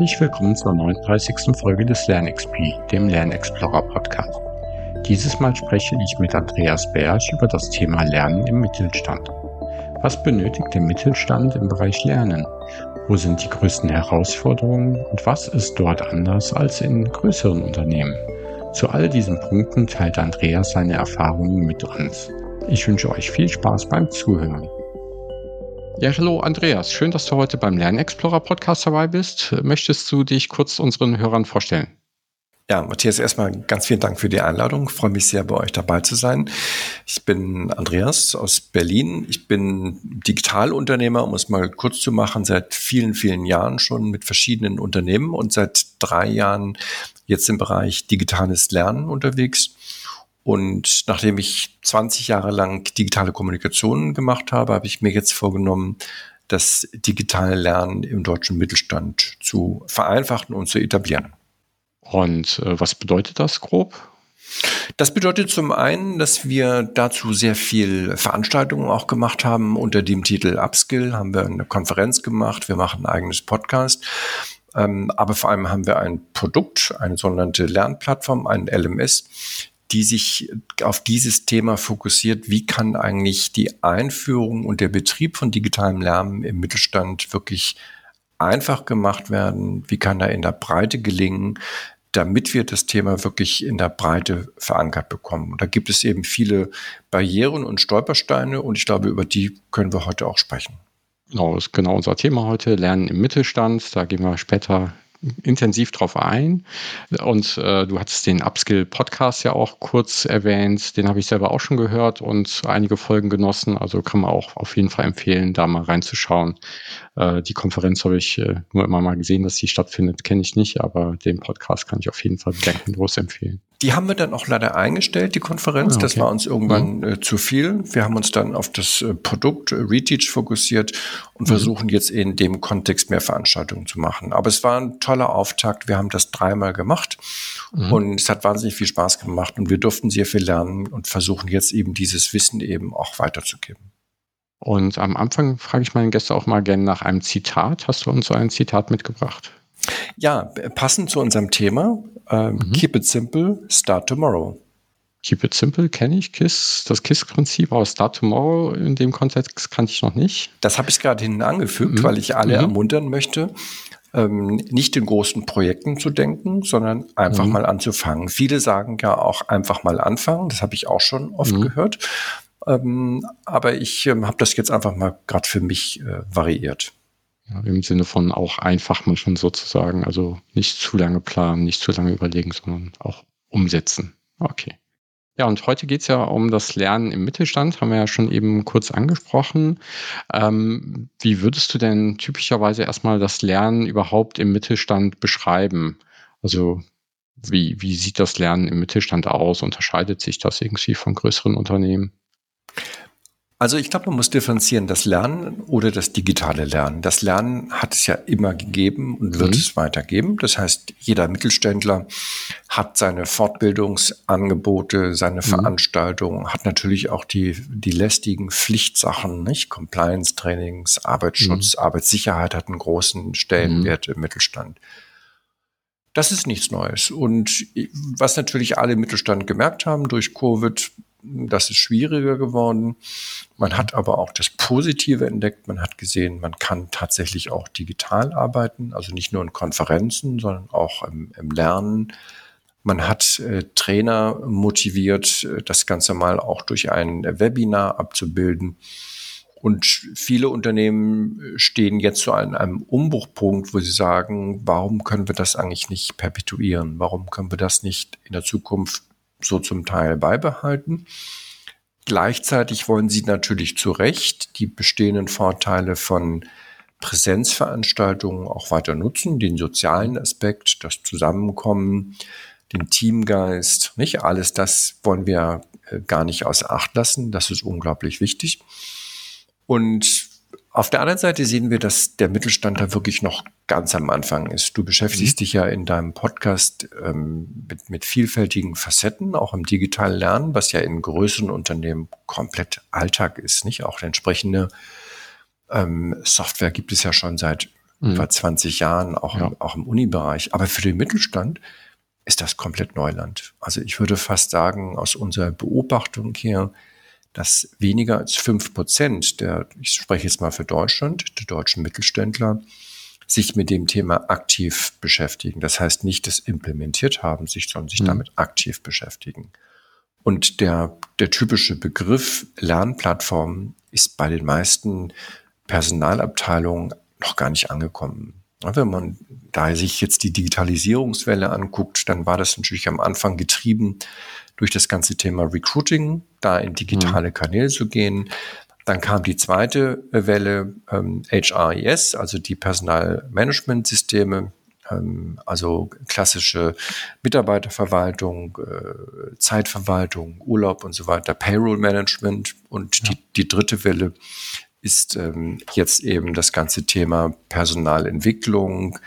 Herzlich willkommen zur 39. Folge des LernXP, dem Lernexplorer Podcast. Dieses Mal spreche ich mit Andreas Bersch über das Thema Lernen im Mittelstand. Was benötigt der Mittelstand im Bereich Lernen? Wo sind die größten Herausforderungen und was ist dort anders als in größeren Unternehmen? Zu all diesen Punkten teilt Andreas seine Erfahrungen mit uns. Ich wünsche euch viel Spaß beim Zuhören. Ja, hallo Andreas, schön, dass du heute beim Lernexplorer Podcast dabei bist. Möchtest du dich kurz unseren Hörern vorstellen? Ja, Matthias, erstmal ganz vielen Dank für die Einladung. Ich freue mich sehr, bei euch dabei zu sein. Ich bin Andreas aus Berlin. Ich bin Digitalunternehmer, um es mal kurz zu machen, seit vielen, vielen Jahren schon mit verschiedenen Unternehmen und seit drei Jahren jetzt im Bereich digitales Lernen unterwegs. Und nachdem ich 20 Jahre lang digitale Kommunikation gemacht habe, habe ich mir jetzt vorgenommen, das digitale Lernen im deutschen Mittelstand zu vereinfachen und zu etablieren. Und äh, was bedeutet das grob? Das bedeutet zum einen, dass wir dazu sehr viel Veranstaltungen auch gemacht haben. Unter dem Titel Upskill haben wir eine Konferenz gemacht. Wir machen ein eigenes Podcast. Ähm, aber vor allem haben wir ein Produkt, eine sogenannte Lernplattform, ein LMS, die sich auf dieses Thema fokussiert, wie kann eigentlich die Einführung und der Betrieb von digitalem Lernen im Mittelstand wirklich einfach gemacht werden, wie kann er in der Breite gelingen, damit wir das Thema wirklich in der Breite verankert bekommen. Und da gibt es eben viele Barrieren und Stolpersteine und ich glaube, über die können wir heute auch sprechen. Genau, das ist genau unser Thema heute, Lernen im Mittelstand. Da gehen wir später intensiv drauf ein. Und äh, du hattest den Upskill-Podcast ja auch kurz erwähnt. Den habe ich selber auch schon gehört und einige Folgen genossen. Also kann man auch auf jeden Fall empfehlen, da mal reinzuschauen. Äh, die Konferenz habe ich äh, nur immer mal gesehen, dass sie stattfindet, kenne ich nicht, aber den Podcast kann ich auf jeden Fall bedenkenlos empfehlen. Die haben wir dann auch leider eingestellt, die Konferenz. Ah, okay. Das war uns irgendwann mhm. äh, zu viel. Wir haben uns dann auf das äh, Produkt äh, Reteach fokussiert und mhm. versuchen jetzt in dem Kontext mehr Veranstaltungen zu machen. Aber es war ein toller Auftakt. Wir haben das dreimal gemacht mhm. und es hat wahnsinnig viel Spaß gemacht und wir durften sehr viel lernen und versuchen jetzt eben dieses Wissen eben auch weiterzugeben. Und am Anfang frage ich meinen Gäste auch mal gerne nach einem Zitat. Hast du uns so ein Zitat mitgebracht? Ja, passend zu unserem Thema, äh, mhm. Keep it simple, start tomorrow. Keep it simple kenne ich, KISS, das KISS-Prinzip, aber Start Tomorrow in dem Kontext kannte ich noch nicht. Das habe ich gerade hinten angefügt, mhm. weil ich alle mhm. ermuntern möchte, ähm, nicht in großen Projekten zu denken, sondern einfach mhm. mal anzufangen. Viele sagen ja auch einfach mal anfangen, das habe ich auch schon oft mhm. gehört. Ähm, aber ich ähm, habe das jetzt einfach mal gerade für mich äh, variiert. Ja, Im Sinne von auch einfach manchmal sozusagen, also nicht zu lange planen, nicht zu lange überlegen, sondern auch umsetzen. Okay. Ja, und heute geht es ja um das Lernen im Mittelstand, haben wir ja schon eben kurz angesprochen. Ähm, wie würdest du denn typischerweise erstmal das Lernen überhaupt im Mittelstand beschreiben? Also wie, wie sieht das Lernen im Mittelstand aus? Unterscheidet sich das irgendwie von größeren Unternehmen? Also ich glaube, man muss differenzieren, das Lernen oder das digitale Lernen. Das Lernen hat es ja immer gegeben und wird mhm. es weitergeben. Das heißt, jeder Mittelständler hat seine Fortbildungsangebote, seine mhm. Veranstaltungen, hat natürlich auch die, die lästigen Pflichtsachen, nicht? Compliance-Trainings, Arbeitsschutz, mhm. Arbeitssicherheit hat einen großen Stellenwert mhm. im Mittelstand. Das ist nichts Neues. Und was natürlich alle im Mittelstand gemerkt haben durch Covid, das ist schwieriger geworden. Man hat aber auch das Positive entdeckt. Man hat gesehen, man kann tatsächlich auch digital arbeiten, also nicht nur in Konferenzen, sondern auch im, im Lernen. Man hat äh, Trainer motiviert, äh, das Ganze mal auch durch ein Webinar abzubilden. Und viele Unternehmen äh, stehen jetzt so an einem Umbruchpunkt, wo sie sagen, warum können wir das eigentlich nicht perpetuieren? Warum können wir das nicht in der Zukunft so zum Teil beibehalten. Gleichzeitig wollen sie natürlich zu Recht die bestehenden Vorteile von Präsenzveranstaltungen auch weiter nutzen, den sozialen Aspekt, das Zusammenkommen, den Teamgeist, nicht alles das wollen wir äh, gar nicht außer Acht lassen. Das ist unglaublich wichtig. Und auf der anderen Seite sehen wir, dass der Mittelstand da wirklich noch ganz am Anfang ist. Du beschäftigst mhm. dich ja in deinem Podcast ähm, mit, mit vielfältigen Facetten, auch im digitalen Lernen, was ja in größeren Unternehmen komplett Alltag ist, nicht? Auch entsprechende ähm, Software gibt es ja schon seit mhm. vor 20 Jahren, auch, ja. im, auch im Unibereich. Aber für den Mittelstand ist das komplett Neuland. Also ich würde fast sagen, aus unserer Beobachtung hier, dass weniger als fünf Prozent der, ich spreche jetzt mal für Deutschland, der deutschen Mittelständler, sich mit dem Thema aktiv beschäftigen. Das heißt nicht das implementiert haben sich, sondern sich mhm. damit aktiv beschäftigen. Und der, der typische Begriff Lernplattform ist bei den meisten Personalabteilungen noch gar nicht angekommen. Wenn man da sich jetzt die Digitalisierungswelle anguckt, dann war das natürlich am Anfang getrieben durch das ganze Thema Recruiting, da in digitale mhm. Kanäle zu gehen. Dann kam die zweite Welle ähm, HRIS, also die Personalmanagementsysteme, ähm, also klassische Mitarbeiterverwaltung, äh, Zeitverwaltung, Urlaub und so weiter, Payroll Management. Und ja. die, die dritte Welle ist ähm, jetzt eben das ganze Thema Personalentwicklung,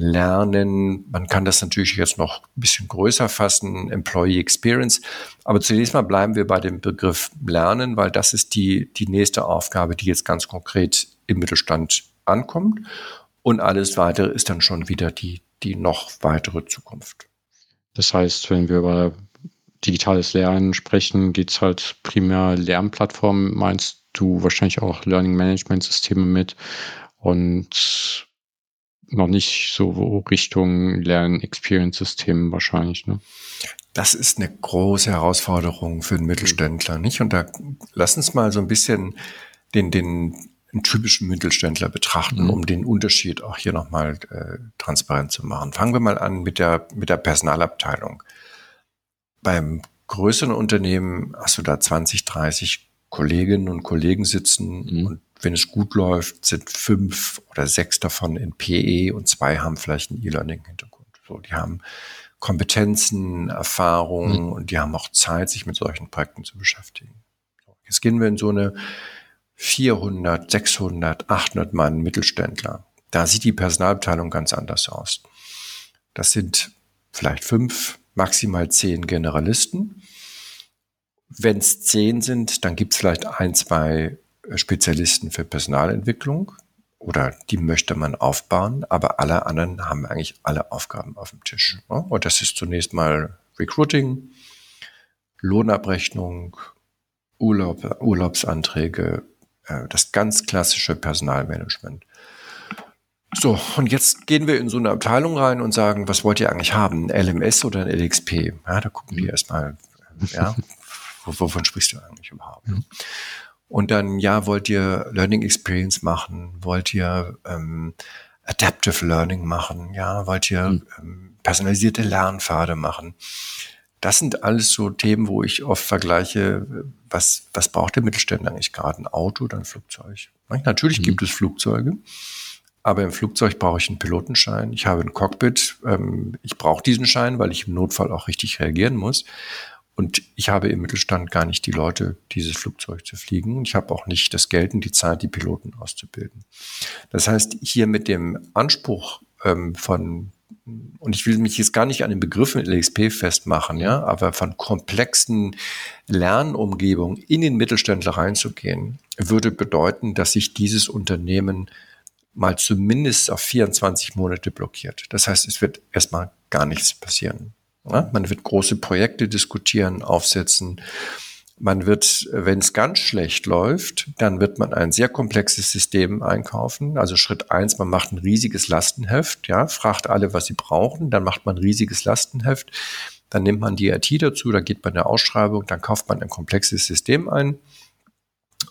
Lernen. Man kann das natürlich jetzt noch ein bisschen größer fassen, Employee Experience. Aber zunächst mal bleiben wir bei dem Begriff Lernen, weil das ist die, die nächste Aufgabe, die jetzt ganz konkret im Mittelstand ankommt. Und alles weitere ist dann schon wieder die, die noch weitere Zukunft. Das heißt, wenn wir über digitales Lernen sprechen, geht es halt primär Lernplattformen, meinst du wahrscheinlich auch Learning Management Systeme mit und noch nicht so Richtung Lern-Experience-Systemen wahrscheinlich. Ne? Das ist eine große Herausforderung für einen Mittelständler, nicht? Und da lass uns mal so ein bisschen den, den typischen Mittelständler betrachten, mhm. um den Unterschied auch hier nochmal äh, transparent zu machen. Fangen wir mal an mit der, mit der Personalabteilung. Beim größeren Unternehmen hast du da 20, 30 Kolleginnen und Kollegen sitzen mhm. und wenn es gut läuft, sind fünf oder sechs davon in PE und zwei haben vielleicht einen E-Learning-Hintergrund. So, die haben Kompetenzen, Erfahrungen mhm. und die haben auch Zeit, sich mit solchen Projekten zu beschäftigen. Jetzt gehen wir in so eine 400, 600, 800 Mann Mittelständler. Da sieht die Personalabteilung ganz anders aus. Das sind vielleicht fünf, maximal zehn Generalisten. Wenn es zehn sind, dann gibt es vielleicht ein, zwei Spezialisten für Personalentwicklung oder die möchte man aufbauen, aber alle anderen haben eigentlich alle Aufgaben auf dem Tisch. Und das ist zunächst mal Recruiting, Lohnabrechnung, Urlaub, Urlaubsanträge, äh, das ganz klassische Personalmanagement. So, und jetzt gehen wir in so eine Abteilung rein und sagen, was wollt ihr eigentlich haben? Ein LMS oder ein LXP? Ja, da gucken die erstmal, ja, wovon sprichst du eigentlich überhaupt? Mhm. Und dann, ja, wollt ihr Learning Experience machen? Wollt ihr ähm, Adaptive Learning machen? Ja, wollt ihr mhm. ähm, personalisierte Lernpfade machen? Das sind alles so Themen, wo ich oft vergleiche, was, was braucht der Mittelständler eigentlich gerade? Ein Auto oder ein Flugzeug? Natürlich mhm. gibt es Flugzeuge, aber im Flugzeug brauche ich einen Pilotenschein. Ich habe ein Cockpit. Ähm, ich brauche diesen Schein, weil ich im Notfall auch richtig reagieren muss. Und ich habe im Mittelstand gar nicht die Leute, dieses Flugzeug zu fliegen. Ich habe auch nicht das Geld und die Zeit, die Piloten auszubilden. Das heißt, hier mit dem Anspruch ähm, von und ich will mich jetzt gar nicht an den Begriffen LXP festmachen, ja, aber von komplexen Lernumgebungen in den Mittelständler reinzugehen, würde bedeuten, dass sich dieses Unternehmen mal zumindest auf 24 Monate blockiert. Das heißt, es wird erstmal gar nichts passieren. Ja, man wird große Projekte diskutieren, aufsetzen. Man wird, wenn es ganz schlecht läuft, dann wird man ein sehr komplexes System einkaufen. Also Schritt eins, man macht ein riesiges Lastenheft, ja, fragt alle, was sie brauchen, dann macht man ein riesiges Lastenheft, dann nimmt man die IT dazu, dann geht man eine Ausschreibung, dann kauft man ein komplexes System ein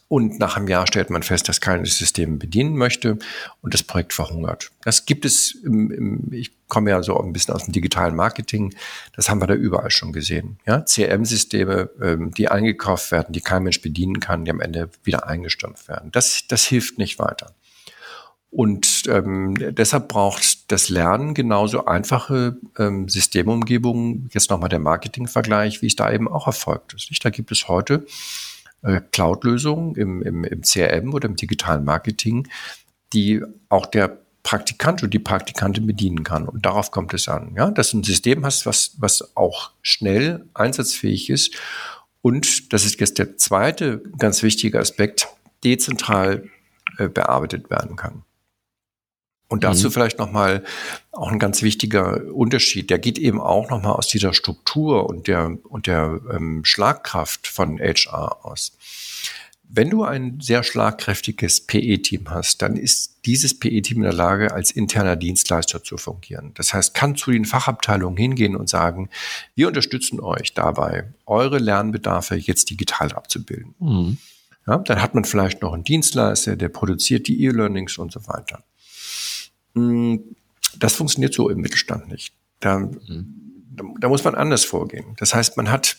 und nach einem Jahr stellt man fest, dass keines System bedienen möchte und das Projekt verhungert. Das gibt es, im, im, ich komme ja so ein bisschen aus dem digitalen Marketing, das haben wir da überall schon gesehen. Ja, CRM-Systeme, ähm, die eingekauft werden, die kein Mensch bedienen kann, die am Ende wieder eingestampft werden. Das, das hilft nicht weiter. Und ähm, deshalb braucht das Lernen genauso einfache ähm, Systemumgebungen. Jetzt nochmal der Marketingvergleich, wie es da eben auch erfolgt ist. Nicht? Da gibt es heute äh, Cloud-Lösungen im, im, im CRM oder im digitalen Marketing, die auch der Praktikant oder die Praktikantin bedienen kann. Und darauf kommt es an. Ja, dass du ein System hast, was, was auch schnell einsatzfähig ist. Und das ist jetzt der zweite ganz wichtige Aspekt, dezentral äh, bearbeitet werden kann. Und dazu mhm. vielleicht nochmal auch ein ganz wichtiger Unterschied. Der geht eben auch nochmal aus dieser Struktur und der, und der ähm, Schlagkraft von HR aus. Wenn du ein sehr schlagkräftiges PE-Team hast, dann ist dieses PE-Team in der Lage, als interner Dienstleister zu fungieren. Das heißt, kann zu den Fachabteilungen hingehen und sagen, wir unterstützen euch dabei, eure Lernbedarfe jetzt digital abzubilden. Mhm. Ja, dann hat man vielleicht noch einen Dienstleister, der produziert die E-Learnings und so weiter. Hm, das funktioniert so im Mittelstand nicht. Da, mhm. da, da muss man anders vorgehen. Das heißt, man hat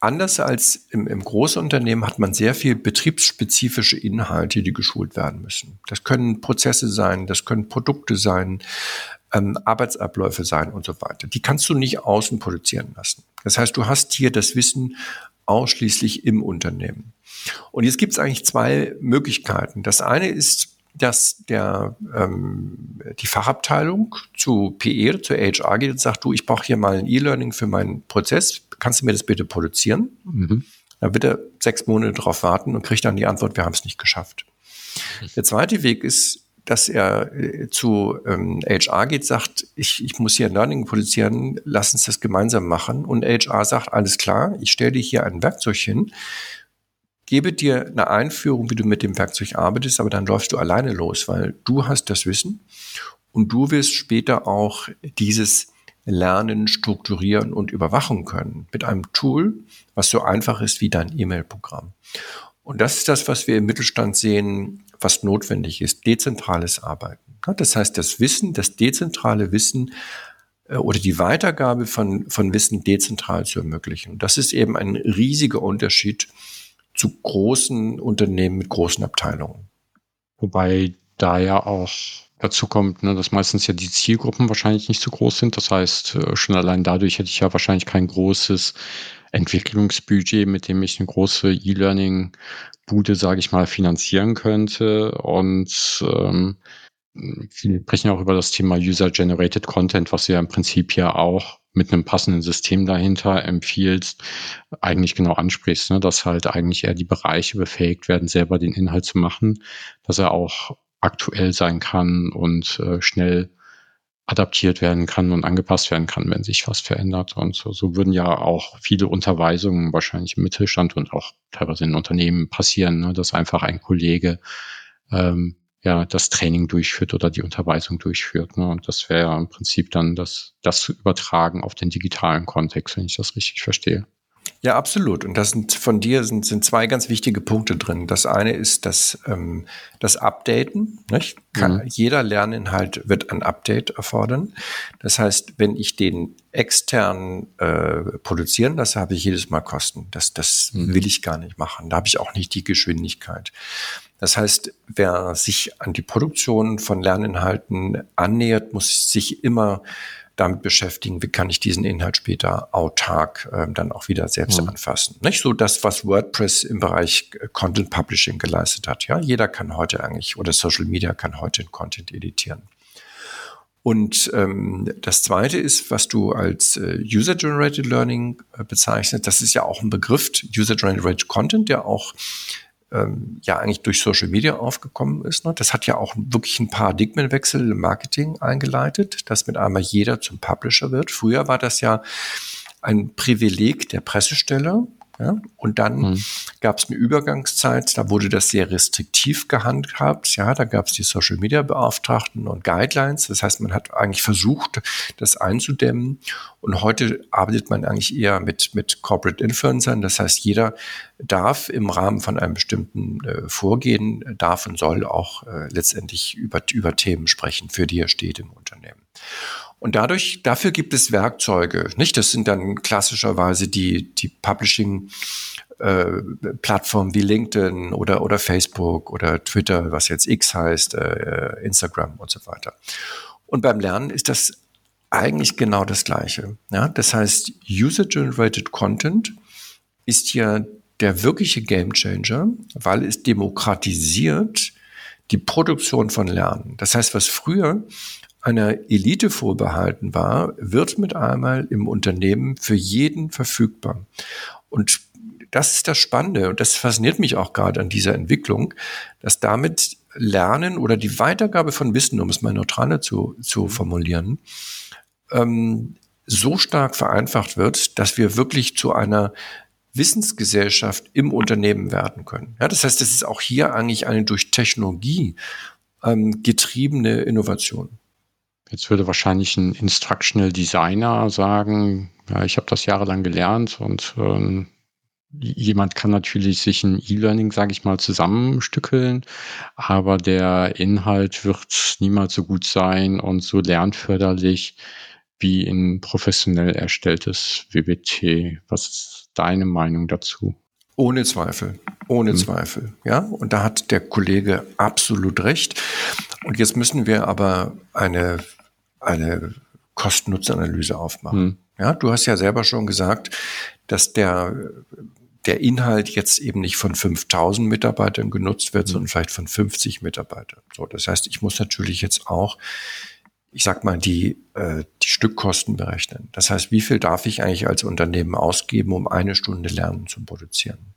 Anders als im, im Großunternehmen hat man sehr viel betriebsspezifische Inhalte, die geschult werden müssen. Das können Prozesse sein, das können Produkte sein, ähm, Arbeitsabläufe sein und so weiter. Die kannst du nicht außen produzieren lassen. Das heißt, du hast hier das Wissen ausschließlich im Unternehmen. Und jetzt gibt es eigentlich zwei Möglichkeiten. Das eine ist, dass der, ähm, die Fachabteilung zu PR, zu HR geht und sagt, du, ich brauche hier mal ein E-Learning für meinen Prozess, kannst du mir das bitte produzieren? Mhm. Dann wird er sechs Monate darauf warten und kriegt dann die Antwort, wir haben es nicht geschafft. Der zweite Weg ist, dass er äh, zu ähm, HR geht, sagt, ich, ich muss hier ein Learning produzieren, lass uns das gemeinsam machen. Und HR sagt, alles klar, ich stelle dir hier ein Werkzeug hin, gebe dir eine Einführung, wie du mit dem Werkzeug arbeitest, aber dann läufst du alleine los, weil du hast das Wissen und du wirst später auch dieses Lernen, strukturieren und überwachen können mit einem Tool, was so einfach ist wie dein E-Mail-Programm. Und das ist das, was wir im Mittelstand sehen, was notwendig ist, dezentrales Arbeiten. Das heißt, das Wissen, das dezentrale Wissen äh, oder die Weitergabe von, von Wissen dezentral zu ermöglichen. Das ist eben ein riesiger Unterschied zu großen Unternehmen mit großen Abteilungen. Wobei da ja auch dazu kommt, ne, dass meistens ja die Zielgruppen wahrscheinlich nicht so groß sind. Das heißt, äh, schon allein dadurch hätte ich ja wahrscheinlich kein großes Entwicklungsbudget, mit dem ich eine große E-Learning-Bude, sage ich mal, finanzieren könnte. Und ähm, viele sprechen auch über das Thema User-Generated Content, was ja im Prinzip ja auch mit einem passenden System dahinter empfiehlst, eigentlich genau ansprichst, ne? dass halt eigentlich eher die Bereiche befähigt werden, selber den Inhalt zu machen, dass er auch aktuell sein kann und äh, schnell adaptiert werden kann und angepasst werden kann, wenn sich was verändert. Und so, so würden ja auch viele Unterweisungen wahrscheinlich im Mittelstand und auch teilweise in Unternehmen passieren, ne? dass einfach ein Kollege ähm, ja das Training durchführt oder die Unterweisung durchführt. Ne? Und das wäre ja im Prinzip dann das, das zu übertragen auf den digitalen Kontext, wenn ich das richtig verstehe. Ja, absolut. Und das sind von dir sind, sind zwei ganz wichtige Punkte drin. Das eine ist das, ähm, das Updaten. Nicht? Kann, mhm. Jeder Lerninhalt wird ein Update erfordern. Das heißt, wenn ich den extern äh, produzieren lasse, habe ich jedes Mal Kosten. Das, das mhm. will ich gar nicht machen. Da habe ich auch nicht die Geschwindigkeit. Das heißt, wer sich an die Produktion von Lerninhalten annähert, muss sich immer damit beschäftigen, wie kann ich diesen Inhalt später autark äh, dann auch wieder selbst mhm. anfassen. Nicht so das, was WordPress im Bereich äh, Content Publishing geleistet hat. Ja, jeder kann heute eigentlich oder Social Media kann heute Content editieren. Und ähm, das Zweite ist, was du als äh, User-Generated Learning äh, bezeichnest. Das ist ja auch ein Begriff, User-Generated Content, der auch ähm, ja eigentlich durch Social Media aufgekommen ist. Ne? Das hat ja auch wirklich einen Paradigmenwechsel im Marketing eingeleitet, dass mit einmal jeder zum Publisher wird. Früher war das ja ein Privileg der Pressesteller, ja? Und dann mhm. gab es eine Übergangszeit, da wurde das sehr restriktiv gehandhabt. Ja, da gab es die Social Media Beauftragten und Guidelines. Das heißt, man hat eigentlich versucht, das einzudämmen. Und heute arbeitet man eigentlich eher mit, mit Corporate Influencern. Das heißt, jeder darf im Rahmen von einem bestimmten äh, Vorgehen, darf und soll auch äh, letztendlich über, über Themen sprechen, für die er steht im Unternehmen. Und dadurch, dafür gibt es Werkzeuge, nicht? Das sind dann klassischerweise die, die Publishing, äh, Plattformen wie LinkedIn oder, oder Facebook oder Twitter, was jetzt X heißt, äh, Instagram und so weiter. Und beim Lernen ist das eigentlich genau das Gleiche. Ja? Das heißt, User-Generated Content ist ja der wirkliche Gamechanger, weil es demokratisiert die Produktion von Lernen. Das heißt, was früher einer Elite vorbehalten war, wird mit einmal im Unternehmen für jeden verfügbar. Und das ist das Spannende und das fasziniert mich auch gerade an dieser Entwicklung, dass damit Lernen oder die Weitergabe von Wissen, um es mal neutraler zu, zu formulieren, ähm, so stark vereinfacht wird, dass wir wirklich zu einer Wissensgesellschaft im Unternehmen werden können. Ja, das heißt, es ist auch hier eigentlich eine durch Technologie ähm, getriebene Innovation. Jetzt würde wahrscheinlich ein Instructional Designer sagen, ja, ich habe das jahrelang gelernt und ähm, jemand kann natürlich sich ein E-Learning, sage ich mal, zusammenstückeln, aber der Inhalt wird niemals so gut sein und so lernförderlich wie ein professionell erstelltes WBT. Was ist deine Meinung dazu? Ohne Zweifel, ohne mhm. Zweifel, ja. Und da hat der Kollege absolut recht. Und jetzt müssen wir aber eine, eine Kosten-Nutzen-Analyse aufmachen. Mhm. Ja, du hast ja selber schon gesagt, dass der, der Inhalt jetzt eben nicht von 5000 Mitarbeitern genutzt wird, mhm. sondern vielleicht von 50 Mitarbeitern. So, das heißt, ich muss natürlich jetzt auch ich sag mal, die, äh, die Stückkosten berechnen. Das heißt, wie viel darf ich eigentlich als Unternehmen ausgeben, um eine Stunde Lernen zu produzieren?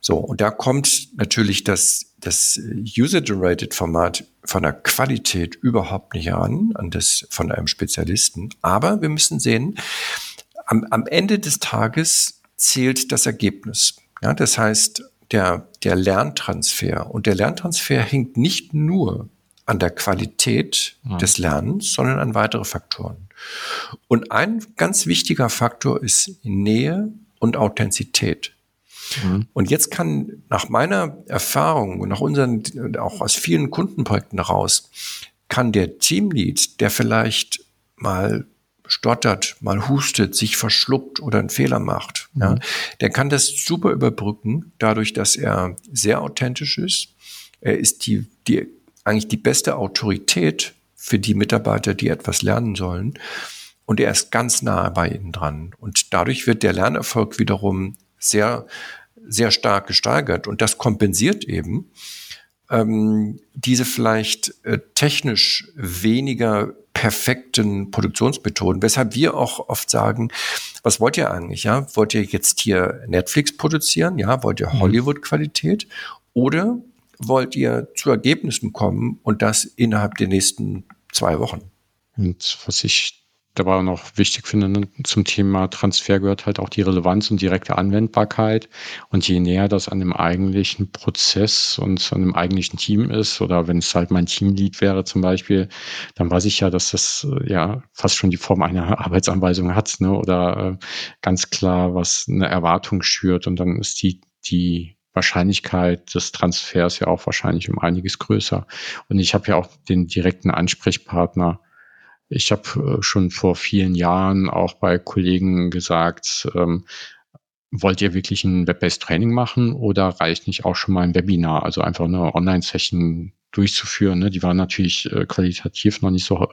So, und da kommt natürlich das, das User-Generated Format von der Qualität überhaupt nicht an, an das von einem Spezialisten. Aber wir müssen sehen, am, am Ende des Tages zählt das Ergebnis. Ja, das heißt, der, der Lerntransfer. Und der Lerntransfer hängt nicht nur an der Qualität mhm. des Lernens, sondern an weitere Faktoren. Und ein ganz wichtiger Faktor ist Nähe und Authentizität. Mhm. Und jetzt kann nach meiner Erfahrung und nach unseren, auch aus vielen Kundenprojekten heraus, kann der Teamlead, der vielleicht mal stottert, mal hustet, sich verschluckt oder einen Fehler macht, mhm. ja, der kann das super überbrücken, dadurch, dass er sehr authentisch ist. Er ist die, die eigentlich die beste Autorität für die Mitarbeiter, die etwas lernen sollen. Und er ist ganz nahe bei ihnen dran. Und dadurch wird der Lernerfolg wiederum sehr, sehr stark gesteigert. Und das kompensiert eben ähm, diese vielleicht äh, technisch weniger perfekten Produktionsmethoden, weshalb wir auch oft sagen, was wollt ihr eigentlich? Ja, wollt ihr jetzt hier Netflix produzieren? Ja, wollt ihr mhm. Hollywood-Qualität? Oder wollt ihr zu Ergebnissen kommen und das innerhalb der nächsten zwei Wochen. Und was ich dabei noch wichtig finde ne, zum Thema Transfer gehört halt auch die Relevanz und direkte Anwendbarkeit. Und je näher das an dem eigentlichen Prozess und an dem eigentlichen Team ist, oder wenn es halt mein Teamlead wäre zum Beispiel, dann weiß ich ja, dass das äh, ja fast schon die Form einer Arbeitsanweisung hat, ne? oder äh, ganz klar was eine Erwartung schürt. Und dann ist die, die Wahrscheinlichkeit des Transfers ja auch wahrscheinlich um einiges größer. Und ich habe ja auch den direkten Ansprechpartner. Ich habe äh, schon vor vielen Jahren auch bei Kollegen gesagt, ähm, wollt ihr wirklich ein Web-based Training machen oder reicht nicht auch schon mal ein Webinar, also einfach eine Online-Session durchzuführen. Ne? Die war natürlich äh, qualitativ noch nicht so,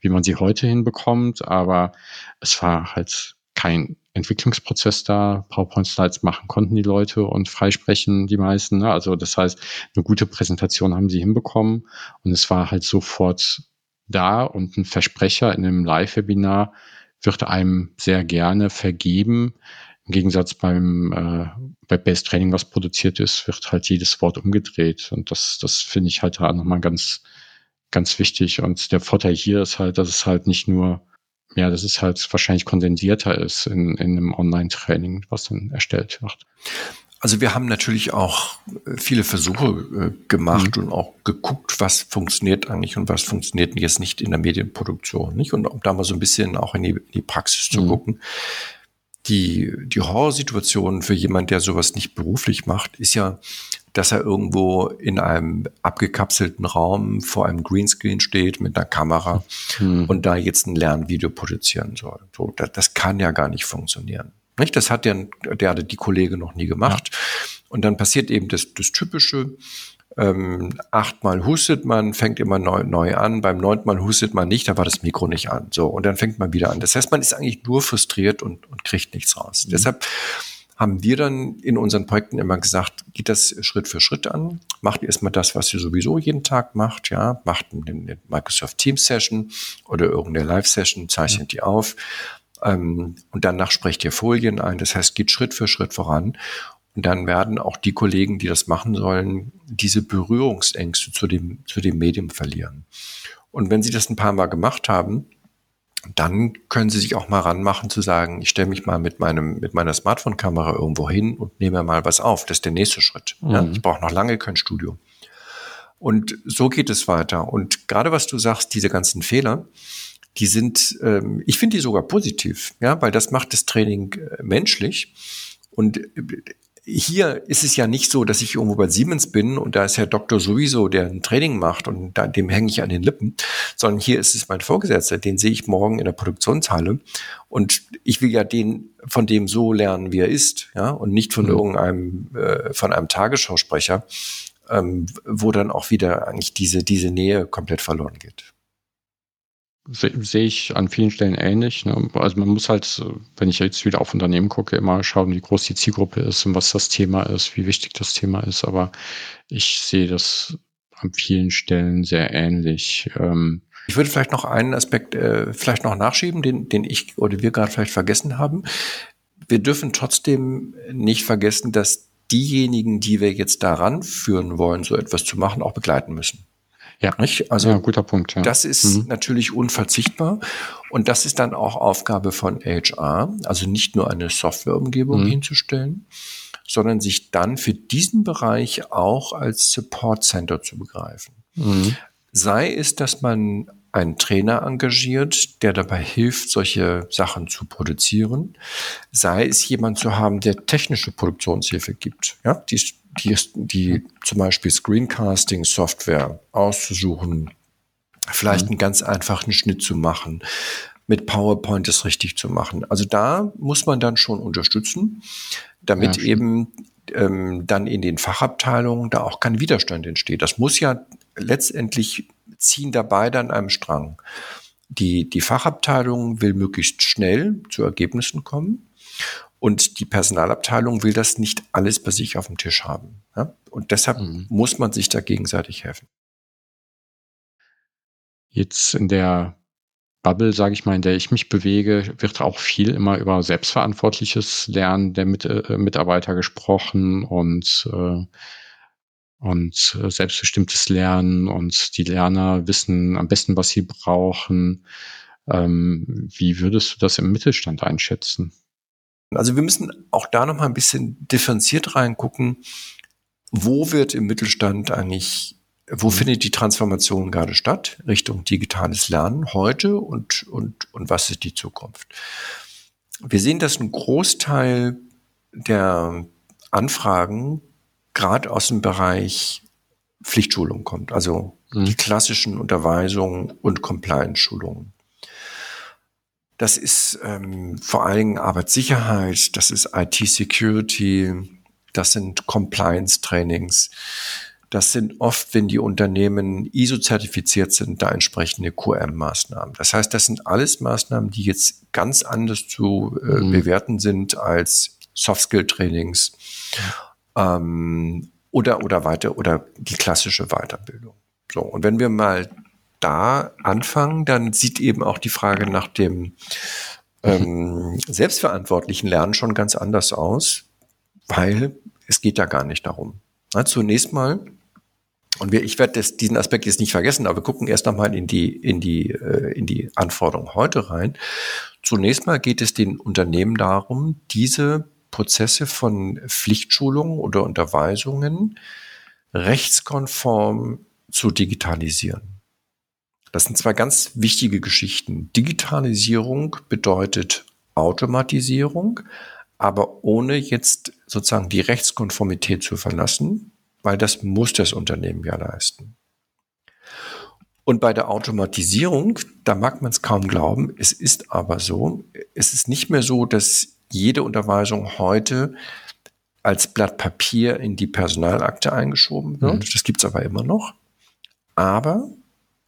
wie man sie heute hinbekommt, aber es war halt kein Entwicklungsprozess da. PowerPoint-Slides machen konnten die Leute und freisprechen die meisten. Ne? Also das heißt, eine gute Präsentation haben sie hinbekommen und es war halt sofort da und ein Versprecher in einem Live-Webinar wird einem sehr gerne vergeben. Im Gegensatz beim äh, Web-Based Training, was produziert ist, wird halt jedes Wort umgedreht. Und das, das finde ich halt auch nochmal ganz, ganz wichtig. Und der Vorteil hier ist halt, dass es halt nicht nur ja, dass es halt wahrscheinlich kondensierter ist in, in einem Online-Training, was dann erstellt wird. Also wir haben natürlich auch äh, viele Versuche äh, gemacht mhm. und auch geguckt, was funktioniert eigentlich und was funktioniert jetzt nicht in der Medienproduktion, nicht? Und um da mal so ein bisschen auch in die, in die Praxis zu mhm. gucken. Die, die Horrorsituation für jemand, der sowas nicht beruflich macht, ist ja, dass er irgendwo in einem abgekapselten Raum vor einem Greenscreen steht mit einer Kamera hm. und da jetzt ein Lernvideo produzieren soll. So, das, das kann ja gar nicht funktionieren. Nicht? Das hat der, der hatte die Kollege noch nie gemacht. Ja. Und dann passiert eben das, das Typische. Ähm, achtmal hustet man, fängt immer neu, neu an. Beim neunten Mal hustet man nicht, da war das Mikro nicht an. So, und dann fängt man wieder an. Das heißt, man ist eigentlich nur frustriert und, und kriegt nichts raus. Mhm. Deshalb haben wir dann in unseren Projekten immer gesagt, geht das Schritt für Schritt an, macht erstmal das, was ihr sowieso jeden Tag macht, ja, macht eine Microsoft Teams Session oder irgendeine Live Session, zeichnet die auf, ähm, und danach sprecht ihr Folien ein, das heißt, geht Schritt für Schritt voran Und dann werden auch die Kollegen, die das machen sollen, diese Berührungsängste zu dem, zu dem Medium verlieren. Und wenn sie das ein paar Mal gemacht haben, dann können Sie sich auch mal ranmachen zu sagen, ich stelle mich mal mit meinem mit meiner Smartphone-Kamera irgendwo hin und nehme mal was auf. Das ist der nächste Schritt. Mhm. Ja, ich brauche noch lange kein Studio. Und so geht es weiter. Und gerade was du sagst, diese ganzen Fehler, die sind, ähm, ich finde die sogar positiv, ja, weil das macht das Training äh, menschlich. Und äh, hier ist es ja nicht so, dass ich irgendwo bei Siemens bin und da ist Herr Doktor sowieso, der ein Training macht und da, dem hänge ich an den Lippen, sondern hier ist es mein Vorgesetzter, den sehe ich morgen in der Produktionshalle und ich will ja den von dem so lernen, wie er ist, ja, und nicht von mhm. irgendeinem äh, von einem Tagesschausprecher, ähm, wo dann auch wieder eigentlich diese diese Nähe komplett verloren geht sehe ich an vielen Stellen ähnlich. Ne? Also man muss halt, wenn ich jetzt wieder auf Unternehmen gucke, immer schauen, wie groß die Zielgruppe ist und was das Thema ist, wie wichtig das Thema ist. Aber ich sehe das an vielen Stellen sehr ähnlich. Ähm ich würde vielleicht noch einen Aspekt äh, vielleicht noch nachschieben, den, den ich oder wir gerade vielleicht vergessen haben. Wir dürfen trotzdem nicht vergessen, dass diejenigen, die wir jetzt daran führen wollen, so etwas zu machen, auch begleiten müssen. Ja, nicht? Also ja, guter Punkt. Ja. Das ist mhm. natürlich unverzichtbar und das ist dann auch Aufgabe von HR, also nicht nur eine Softwareumgebung mhm. hinzustellen, sondern sich dann für diesen Bereich auch als Support Center zu begreifen. Mhm. Sei es, dass man einen Trainer engagiert, der dabei hilft, solche Sachen zu produzieren. Sei es jemand zu haben, der technische Produktionshilfe gibt, ja, die die, die zum Beispiel Screencasting-Software auszusuchen, vielleicht mhm. einen ganz einfachen Schnitt zu machen, mit PowerPoint es richtig zu machen. Also da muss man dann schon unterstützen, damit ja, eben ähm, dann in den Fachabteilungen da auch kein Widerstand entsteht. Das muss ja letztendlich ziehen dabei dann einem Strang. Die, die Fachabteilung will möglichst schnell zu Ergebnissen kommen und die Personalabteilung will das nicht alles bei sich auf dem Tisch haben. Ja? Und deshalb mhm. muss man sich da gegenseitig helfen. Jetzt in der Bubble, sage ich mal, in der ich mich bewege, wird auch viel immer über selbstverantwortliches Lernen der Mit äh, Mitarbeiter gesprochen und äh, und äh, selbstbestimmtes Lernen und die Lerner wissen am besten, was sie brauchen. Ähm, wie würdest du das im Mittelstand einschätzen? Also wir müssen auch da noch mal ein bisschen differenziert reingucken. Wo wird im Mittelstand eigentlich, wo mhm. findet die Transformation gerade statt Richtung digitales Lernen heute und, und, und was ist die Zukunft? Wir sehen, dass ein Großteil der Anfragen gerade aus dem Bereich Pflichtschulung kommt, also mhm. die klassischen Unterweisungen und Compliance-Schulungen. Das ist ähm, vor allen Dingen Arbeitssicherheit, das ist IT-Security, das sind Compliance-Trainings. Das sind oft, wenn die Unternehmen ISO-zertifiziert sind, da entsprechende QM-Maßnahmen. Das heißt, das sind alles Maßnahmen, die jetzt ganz anders zu äh, mhm. bewerten sind als Soft-Skill-Trainings ähm, oder, oder weiter oder die klassische Weiterbildung. So, und wenn wir mal da anfangen, dann sieht eben auch die Frage nach dem ähm, selbstverantwortlichen Lernen schon ganz anders aus, weil es geht da gar nicht darum. Na, zunächst mal, und wir, ich werde diesen Aspekt jetzt nicht vergessen, aber wir gucken erst nochmal in die, in die, äh, in die Anforderungen heute rein. Zunächst mal geht es den Unternehmen darum, diese Prozesse von Pflichtschulungen oder Unterweisungen rechtskonform zu digitalisieren. Das sind zwei ganz wichtige Geschichten. Digitalisierung bedeutet Automatisierung, aber ohne jetzt sozusagen die Rechtskonformität zu verlassen, weil das muss das Unternehmen ja leisten. Und bei der Automatisierung, da mag man es kaum glauben, es ist aber so, es ist nicht mehr so, dass jede Unterweisung heute als Blatt Papier in die Personalakte eingeschoben wird. Mhm. Das gibt's aber immer noch. Aber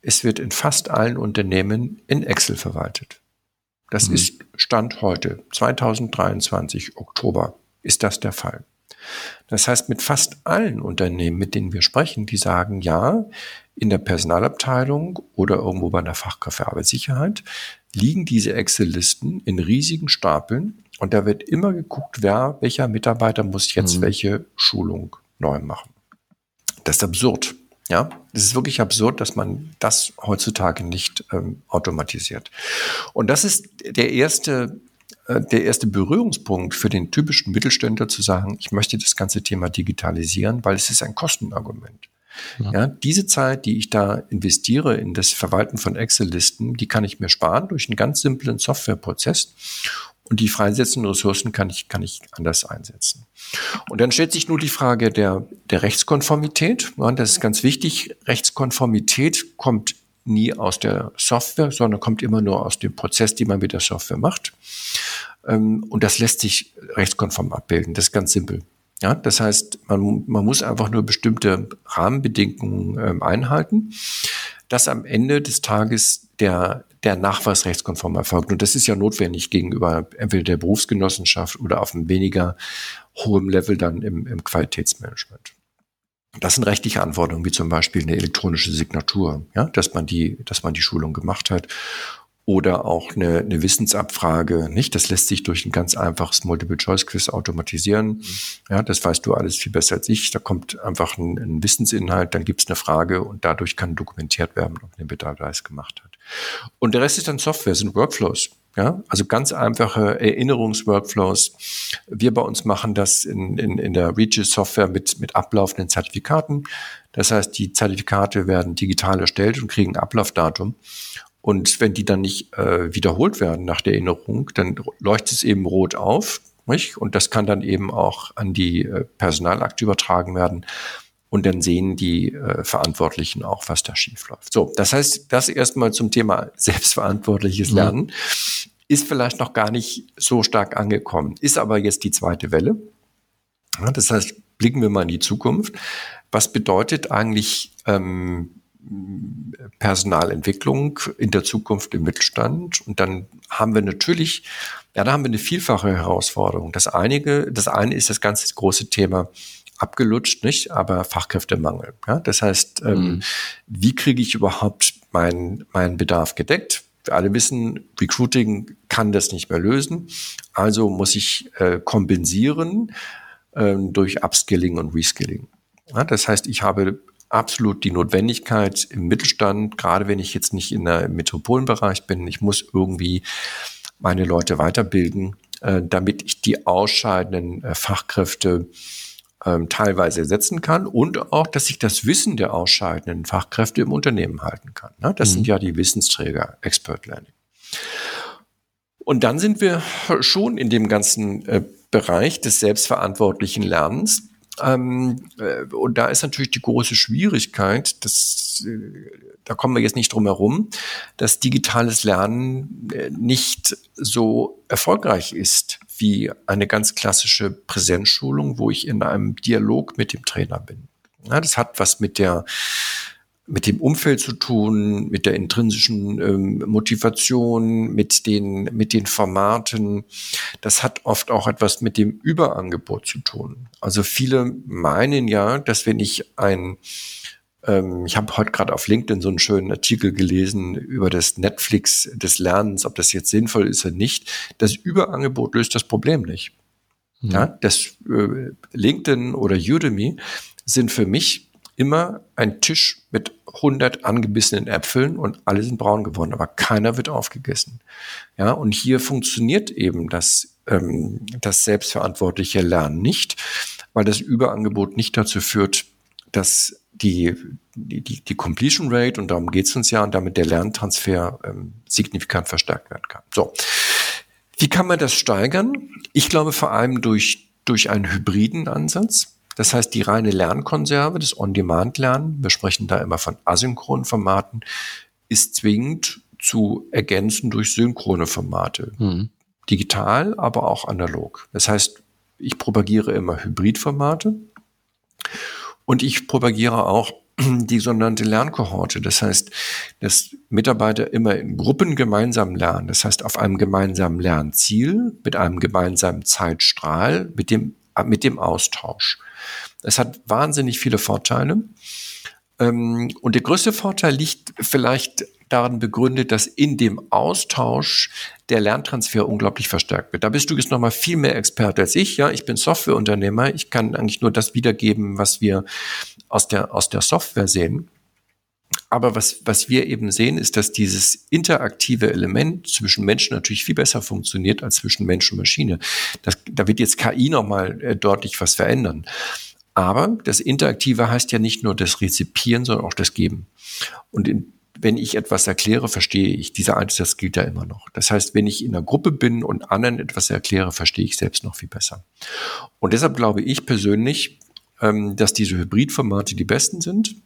es wird in fast allen Unternehmen in Excel verwaltet. Das mhm. ist Stand heute, 2023, Oktober, ist das der Fall. Das heißt, mit fast allen Unternehmen, mit denen wir sprechen, die sagen, ja, in der Personalabteilung oder irgendwo bei der Fachkraft für Arbeitssicherheit liegen diese Excel-Listen in riesigen Stapeln Und da wird immer geguckt, wer, welcher Mitarbeiter muss jetzt Mhm. welche Schulung neu machen. Das ist absurd. Ja, es ist wirklich absurd, dass man das heutzutage nicht ähm, automatisiert. Und das ist der erste, äh, der erste Berührungspunkt für den typischen Mittelständler zu sagen, ich möchte das ganze Thema digitalisieren, weil es ist ein Kostenargument. Ja. Ja. diese Zeit, die ich da investiere in das Verwalten von Excel-Listen, die kann ich mir sparen durch einen ganz simplen Softwareprozess. Und die freisetzenden Ressourcen kann ich, kann ich anders einsetzen. Und dann stellt sich nur die Frage der, der Rechtskonformität. Ja, das ist ganz wichtig. Rechtskonformität kommt nie aus der Software, sondern kommt immer nur aus dem Prozess, den man mit der Software macht. Ähm, Und das lässt sich rechtskonform abbilden. Das ist ganz simpel. Ja, das heißt, man, man muss einfach nur bestimmte Rahmenbedingungen ähm, einhalten, dass am Ende des Tages der, der Nachweis rechtskonform erfolgt. Und das ist ja notwendig gegenüber entweder der Berufsgenossenschaft oder auf einem weniger hohem Level dann im, im Qualitätsmanagement. Das sind rechtliche Anforderungen, wie zum Beispiel eine elektronische Signatur, ja, dass man die, dass man die Schulung gemacht hat. Oder auch eine, eine Wissensabfrage, nicht? Das lässt sich durch ein ganz einfaches Multiple-Choice-Quiz automatisieren. Ja, das weißt du alles viel besser als ich. Da kommt einfach ein, ein Wissensinhalt, dann gibt es eine Frage und dadurch kann dokumentiert werden, ob ein Mitarbeiter gemacht hat. Und der Rest ist dann Software, sind Workflows. Ja, also ganz einfache Erinnerungsworkflows. Wir bei uns machen das in, in, in der Regis-Software mit, mit ablaufenden Zertifikaten. Das heißt, die Zertifikate werden digital erstellt und kriegen ein Ablaufdatum. Und wenn die dann nicht äh, wiederholt werden nach der Erinnerung, dann leuchtet es eben rot auf. Nicht? Und das kann dann eben auch an die äh, Personalakte übertragen werden. Und dann sehen die äh, Verantwortlichen auch, was da schief läuft. So, das heißt, das erstmal zum Thema selbstverantwortliches Lernen. Ja. Ist vielleicht noch gar nicht so stark angekommen, ist aber jetzt die zweite Welle. Ja, das heißt, blicken wir mal in die Zukunft. Was bedeutet eigentlich ähm, Personalentwicklung in der Zukunft im Mittelstand. Und dann haben wir natürlich, ja, da haben wir eine vielfache Herausforderung. Das einige, das eine ist das ganze große Thema abgelutscht, nicht? Aber Fachkräftemangel. Ja? Das heißt, ähm, mhm. wie kriege ich überhaupt meinen meinen Bedarf gedeckt? Wir alle wissen, Recruiting kann das nicht mehr lösen. Also muss ich äh, kompensieren äh, durch Upskilling und Reskilling. Ja, das heißt, ich habe absolut die Notwendigkeit im Mittelstand, gerade wenn ich jetzt nicht in der Metropolenbereich bin, ich muss irgendwie meine Leute weiterbilden, äh, damit ich die ausscheidenden äh, Fachkräfte ähm, teilweise ersetzen kann und auch, dass ich das Wissen der ausscheidenden Fachkräfte im Unternehmen halten kann. Ne? Das mhm. sind ja die Wissensträger, Expert Learning. Und dann sind wir schon in dem ganzen äh, Bereich des selbstverantwortlichen Lernens. Ähm, äh, und da ist natürlich die große Schwierigkeit, dass, äh, da kommen wir jetzt nicht drum herum, dass digitales Lernen äh, nicht so erfolgreich ist wie eine ganz klassische Präsenzschulung, wo ich in einem Dialog mit dem Trainer bin. Ja, das hat was mit der mit dem Umfeld zu tun, mit der intrinsischen ähm, Motivation, mit den, mit den Formaten. Das hat oft auch etwas mit dem Überangebot zu tun. Also viele meinen ja, dass wenn ich ein ähm, ich habe heute gerade auf LinkedIn so einen schönen Artikel gelesen über das Netflix des Lernens, ob das jetzt sinnvoll ist oder nicht. Das Überangebot löst das Problem nicht. Mhm. Ja, das äh, LinkedIn oder Udemy sind für mich immer ein Tisch mit 100 angebissenen Äpfeln und alle sind braun geworden, aber keiner wird aufgegessen. Ja, und hier funktioniert eben das, ähm, das selbstverantwortliche Lernen nicht, weil das Überangebot nicht dazu führt, dass die, die, die Completion Rate, und darum geht es uns ja, und damit der Lerntransfer ähm, signifikant verstärkt werden kann. So. Wie kann man das steigern? Ich glaube vor allem durch, durch einen hybriden Ansatz. Das heißt, die reine Lernkonserve, das On-Demand-Lernen, wir sprechen da immer von asynchronen Formaten, ist zwingend zu ergänzen durch synchrone Formate. Mhm. Digital, aber auch analog. Das heißt, ich propagiere immer Hybridformate und ich propagiere auch die sogenannte Lernkohorte. Das heißt, dass Mitarbeiter immer in Gruppen gemeinsam lernen. Das heißt, auf einem gemeinsamen Lernziel, mit einem gemeinsamen Zeitstrahl, mit dem, mit dem Austausch. Es hat wahnsinnig viele Vorteile. Ähm, und der größte Vorteil liegt vielleicht darin begründet, dass in dem Austausch der Lerntransfer unglaublich verstärkt wird. Da bist du jetzt noch mal viel mehr Experte als ich. Ja, ich bin Softwareunternehmer. Ich kann eigentlich nur das wiedergeben, was wir aus der, aus der Software sehen. Aber was, was wir eben sehen, ist, dass dieses interaktive Element zwischen Menschen natürlich viel besser funktioniert als zwischen Mensch und Maschine. Das, da wird jetzt KI nochmal äh, deutlich was verändern. Aber das Interaktive heißt ja nicht nur das Rezipieren, sondern auch das Geben. Und in, wenn ich etwas erkläre, verstehe ich. Dieser das gilt ja immer noch. Das heißt, wenn ich in einer Gruppe bin und anderen etwas erkläre, verstehe ich selbst noch viel besser. Und deshalb glaube ich persönlich, ähm, dass diese Hybridformate die besten sind.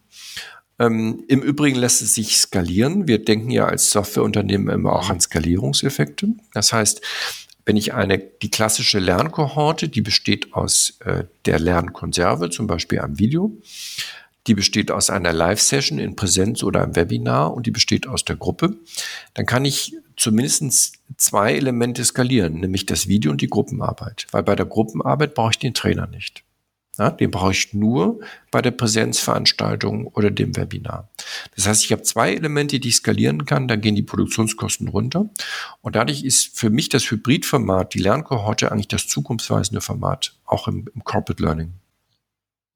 Ähm, Im Übrigen lässt es sich skalieren. Wir denken ja als Softwareunternehmen immer auch an Skalierungseffekte. Das heißt, wenn ich eine, die klassische Lernkohorte, die besteht aus äh, der Lernkonserve, zum Beispiel einem Video, die besteht aus einer Live-Session in Präsenz oder einem Webinar und die besteht aus der Gruppe, dann kann ich zumindest zwei Elemente skalieren, nämlich das Video und die Gruppenarbeit. Weil bei der Gruppenarbeit brauche ich den Trainer nicht. Ja, den brauche ich nur bei der Präsenzveranstaltung oder dem Webinar. Das heißt, ich habe zwei Elemente, die ich skalieren kann, dann gehen die Produktionskosten runter. Und dadurch ist für mich das Hybridformat, die Lernkohorte, eigentlich das zukunftsweisende Format, auch im, im Corporate Learning.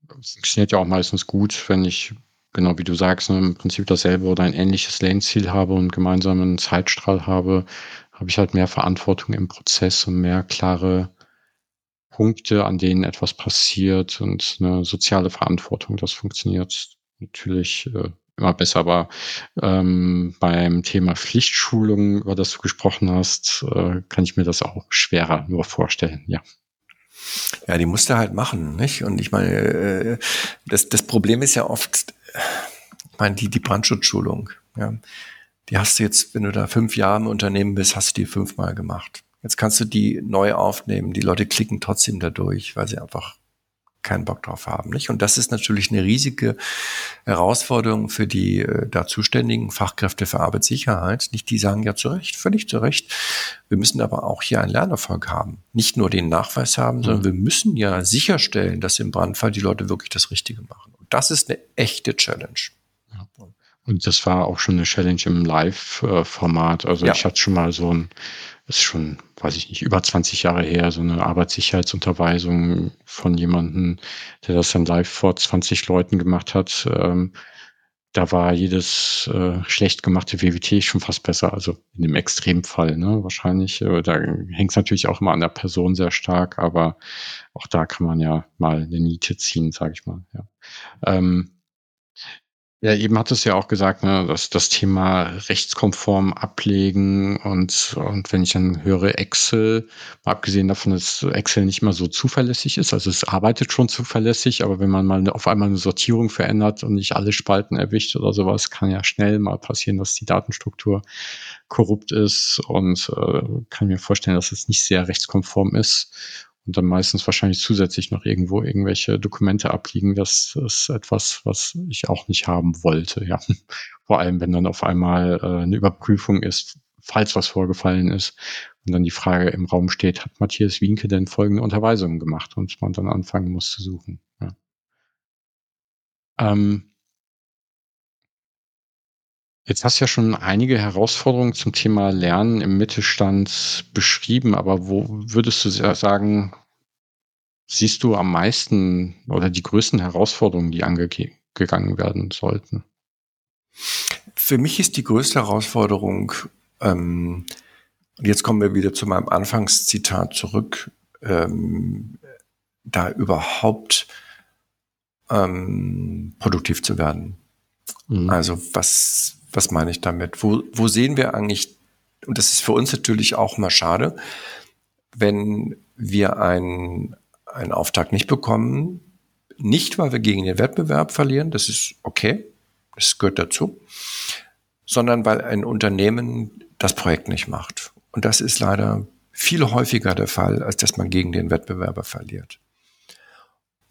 Das funktioniert ja auch meistens gut, wenn ich, genau wie du sagst, ne, im Prinzip dasselbe oder ein ähnliches Lernziel habe und gemeinsamen Zeitstrahl habe, habe ich halt mehr Verantwortung im Prozess und mehr klare Punkte, an denen etwas passiert und eine soziale Verantwortung. Das funktioniert natürlich äh, immer besser, aber ähm, beim Thema Pflichtschulung, über das du gesprochen hast, äh, kann ich mir das auch schwerer nur vorstellen, ja. Ja, die musst du halt machen, nicht? Und ich meine, äh, das, das Problem ist ja oft, ich meine, die, die Brandschutzschulung, ja, die hast du jetzt, wenn du da fünf Jahre im Unternehmen bist, hast du die fünfmal gemacht. Jetzt kannst du die neu aufnehmen. Die Leute klicken trotzdem da durch, weil sie einfach keinen Bock drauf haben. Nicht? Und das ist natürlich eine riesige Herausforderung für die äh, da zuständigen Fachkräfte für Arbeitssicherheit. Nicht die sagen ja zu Recht, völlig zu Recht. Wir müssen aber auch hier einen Lernerfolg haben. Nicht nur den Nachweis haben, mhm. sondern wir müssen ja sicherstellen, dass im Brandfall die Leute wirklich das Richtige machen. Und das ist eine echte Challenge. Ja. Und das war auch schon eine Challenge im Live-Format. Also ja. ich hatte schon mal so ein ist schon, weiß ich nicht, über 20 Jahre her, so eine Arbeitssicherheitsunterweisung von jemandem, der das dann live vor 20 Leuten gemacht hat. Ähm, da war jedes äh, schlecht gemachte WWT schon fast besser, also in dem Extremfall, ne, wahrscheinlich. Äh, da hängt es natürlich auch immer an der Person sehr stark, aber auch da kann man ja mal eine Niete ziehen, sage ich mal. Ja. Ähm, ja, eben hat es ja auch gesagt, ne, dass das Thema rechtskonform ablegen und, und wenn ich dann höre Excel, mal abgesehen davon, dass Excel nicht mehr so zuverlässig ist, also es arbeitet schon zuverlässig, aber wenn man mal auf einmal eine Sortierung verändert und nicht alle Spalten erwischt oder sowas, kann ja schnell mal passieren, dass die Datenstruktur korrupt ist und äh, kann mir vorstellen, dass es nicht sehr rechtskonform ist und dann meistens wahrscheinlich zusätzlich noch irgendwo irgendwelche Dokumente abliegen. Das ist etwas, was ich auch nicht haben wollte, ja. Vor allem, wenn dann auf einmal äh, eine Überprüfung ist, falls was vorgefallen ist und dann die Frage im Raum steht, hat Matthias Wienke denn folgende Unterweisungen gemacht und man dann anfangen muss zu suchen. Ja. Ähm, Jetzt hast du ja schon einige Herausforderungen zum Thema Lernen im Mittelstand beschrieben, aber wo würdest du sagen, siehst du am meisten oder die größten Herausforderungen, die angegangen werden sollten? Für mich ist die größte Herausforderung, ähm, und jetzt kommen wir wieder zu meinem Anfangszitat zurück, ähm, da überhaupt ähm, produktiv zu werden. Mhm. Also was, was meine ich damit? Wo, wo sehen wir eigentlich, und das ist für uns natürlich auch mal schade, wenn wir einen, einen Auftrag nicht bekommen, nicht weil wir gegen den Wettbewerb verlieren, das ist okay, das gehört dazu, sondern weil ein Unternehmen das Projekt nicht macht. Und das ist leider viel häufiger der Fall, als dass man gegen den Wettbewerber verliert.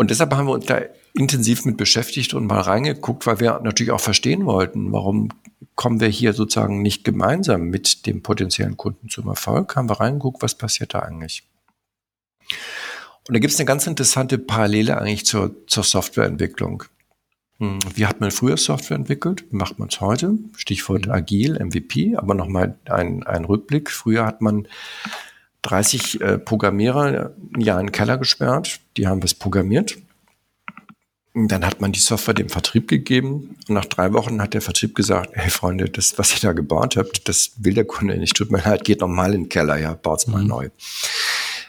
Und deshalb haben wir uns da intensiv mit beschäftigt und mal reingeguckt, weil wir natürlich auch verstehen wollten, warum kommen wir hier sozusagen nicht gemeinsam mit dem potenziellen Kunden zum Erfolg. Haben wir reingeguckt, was passiert da eigentlich. Und da gibt es eine ganz interessante Parallele eigentlich zur, zur Softwareentwicklung. Hm, wie hat man früher Software entwickelt? Wie macht man es heute? Stichwort mhm. agil, MVP, aber nochmal ein, ein Rückblick. Früher hat man 30 äh, Programmierer ein Jahr in den Keller gesperrt, die haben was programmiert. Und dann hat man die Software dem Vertrieb gegeben und nach drei Wochen hat der Vertrieb gesagt, hey Freunde, das, was ihr da gebaut habt, das will der Kunde nicht. Tut mir leid, geht nochmal in den Keller, ja, baut's mal mhm. neu.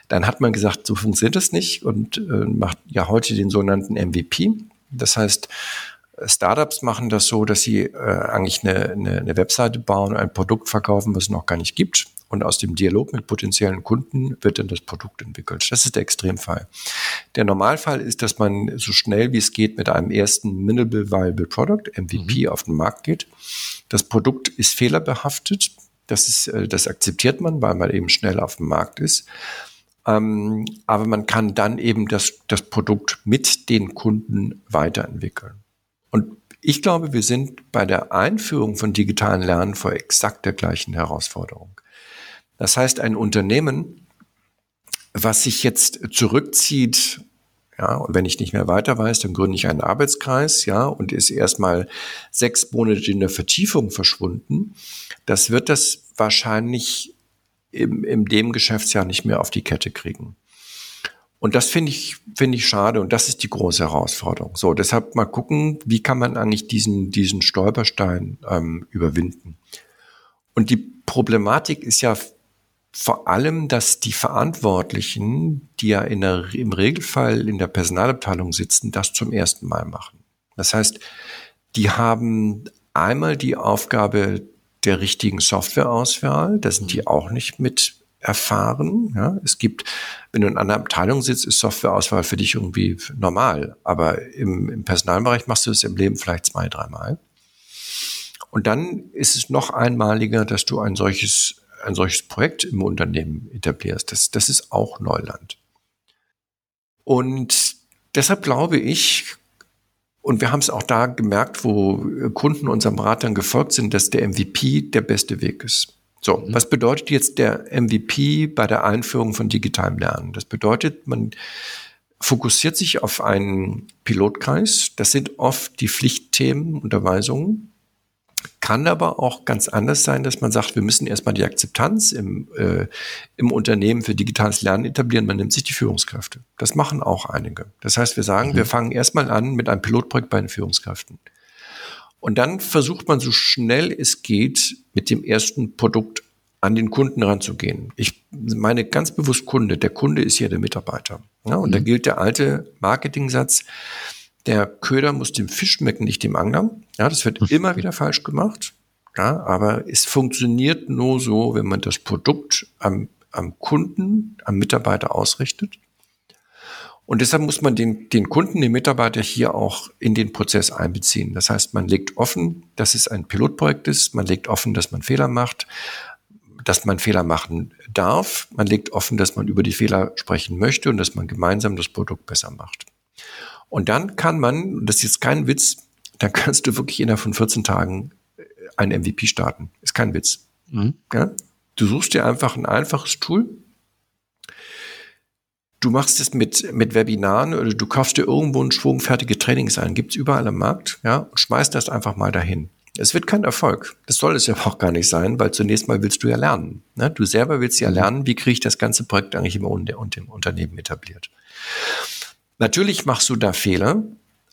Dann hat man gesagt, so funktioniert das nicht und äh, macht ja heute den sogenannten MVP. Das heißt, Startups machen das so, dass sie äh, eigentlich eine, eine, eine Webseite bauen, ein Produkt verkaufen, was es noch gar nicht gibt. Und aus dem Dialog mit potenziellen Kunden wird dann das Produkt entwickelt. Das ist der Extremfall. Der Normalfall ist, dass man so schnell wie es geht mit einem ersten Minimal Viable Product, MVP, mhm. auf den Markt geht. Das Produkt ist fehlerbehaftet. Das, ist, äh, das akzeptiert man, weil man eben schnell auf dem Markt ist. Ähm, aber man kann dann eben das, das Produkt mit den Kunden weiterentwickeln. Und ich glaube, wir sind bei der Einführung von digitalen Lernen vor exakt der gleichen Herausforderung. Das heißt, ein Unternehmen, was sich jetzt zurückzieht, ja, und wenn ich nicht mehr weiter weiß, dann gründe ich einen Arbeitskreis, ja, und ist erstmal sechs Monate in der Vertiefung verschwunden. Das wird das wahrscheinlich im, im dem Geschäftsjahr nicht mehr auf die Kette kriegen. Und das finde ich, finde ich schade und das ist die große Herausforderung. So, deshalb mal gucken, wie kann man eigentlich diesen, diesen Stolperstein ähm, überwinden. Und die Problematik ist ja vor allem, dass die Verantwortlichen, die ja der, im Regelfall in der Personalabteilung sitzen, das zum ersten Mal machen. Das heißt, die haben einmal die Aufgabe der richtigen Softwareauswahl, da sind die auch nicht mit erfahren. Ja, es gibt, wenn du in einer Abteilung sitzt, ist Softwareauswahl für dich irgendwie normal. Aber im, im Personalbereich machst du es im Leben vielleicht zwei, dreimal. Und dann ist es noch einmaliger, dass du ein solches, ein solches Projekt im Unternehmen etablierst. Das, das ist auch Neuland. Und deshalb glaube ich, und wir haben es auch da gemerkt, wo Kunden unseren Beratern gefolgt sind, dass der MVP der beste Weg ist. So, mhm. was bedeutet jetzt der MVP bei der Einführung von digitalem Lernen? Das bedeutet, man fokussiert sich auf einen Pilotkreis. Das sind oft die Pflichtthemen, Unterweisungen. Kann aber auch ganz anders sein, dass man sagt, wir müssen erstmal die Akzeptanz im, äh, im Unternehmen für digitales Lernen etablieren. Man nimmt sich die Führungskräfte. Das machen auch einige. Das heißt, wir sagen, mhm. wir fangen erstmal an mit einem Pilotprojekt bei den Führungskräften. Und dann versucht man so schnell es geht, mit dem ersten Produkt an den Kunden ranzugehen. Ich meine ganz bewusst Kunde. Der Kunde ist ja der Mitarbeiter. Ja, und mhm. da gilt der alte Marketing-Satz, der Köder muss dem Fisch schmecken, nicht dem Angler. Ja, das wird mhm. immer wieder falsch gemacht. Ja, aber es funktioniert nur so, wenn man das Produkt am, am Kunden, am Mitarbeiter ausrichtet. Und deshalb muss man den, den Kunden, den Mitarbeiter hier auch in den Prozess einbeziehen. Das heißt, man legt offen, dass es ein Pilotprojekt ist, man legt offen, dass man Fehler macht, dass man Fehler machen darf, man legt offen, dass man über die Fehler sprechen möchte und dass man gemeinsam das Produkt besser macht. Und dann kann man, das ist jetzt kein Witz, dann kannst du wirklich innerhalb von 14 Tagen äh, ein MVP starten. Ist kein Witz. Mhm. Ja? Du suchst dir einfach ein einfaches Tool, Du machst es mit, mit Webinaren oder du kaufst dir irgendwo einen Schwung fertige Trainings ein, gibt's überall am Markt, ja, und schmeißt das einfach mal dahin. Es wird kein Erfolg. Das soll es ja auch gar nicht sein, weil zunächst mal willst du ja lernen. Ne? Du selber willst ja lernen, wie kriege ich das ganze Projekt eigentlich im, im Unternehmen etabliert. Natürlich machst du da Fehler,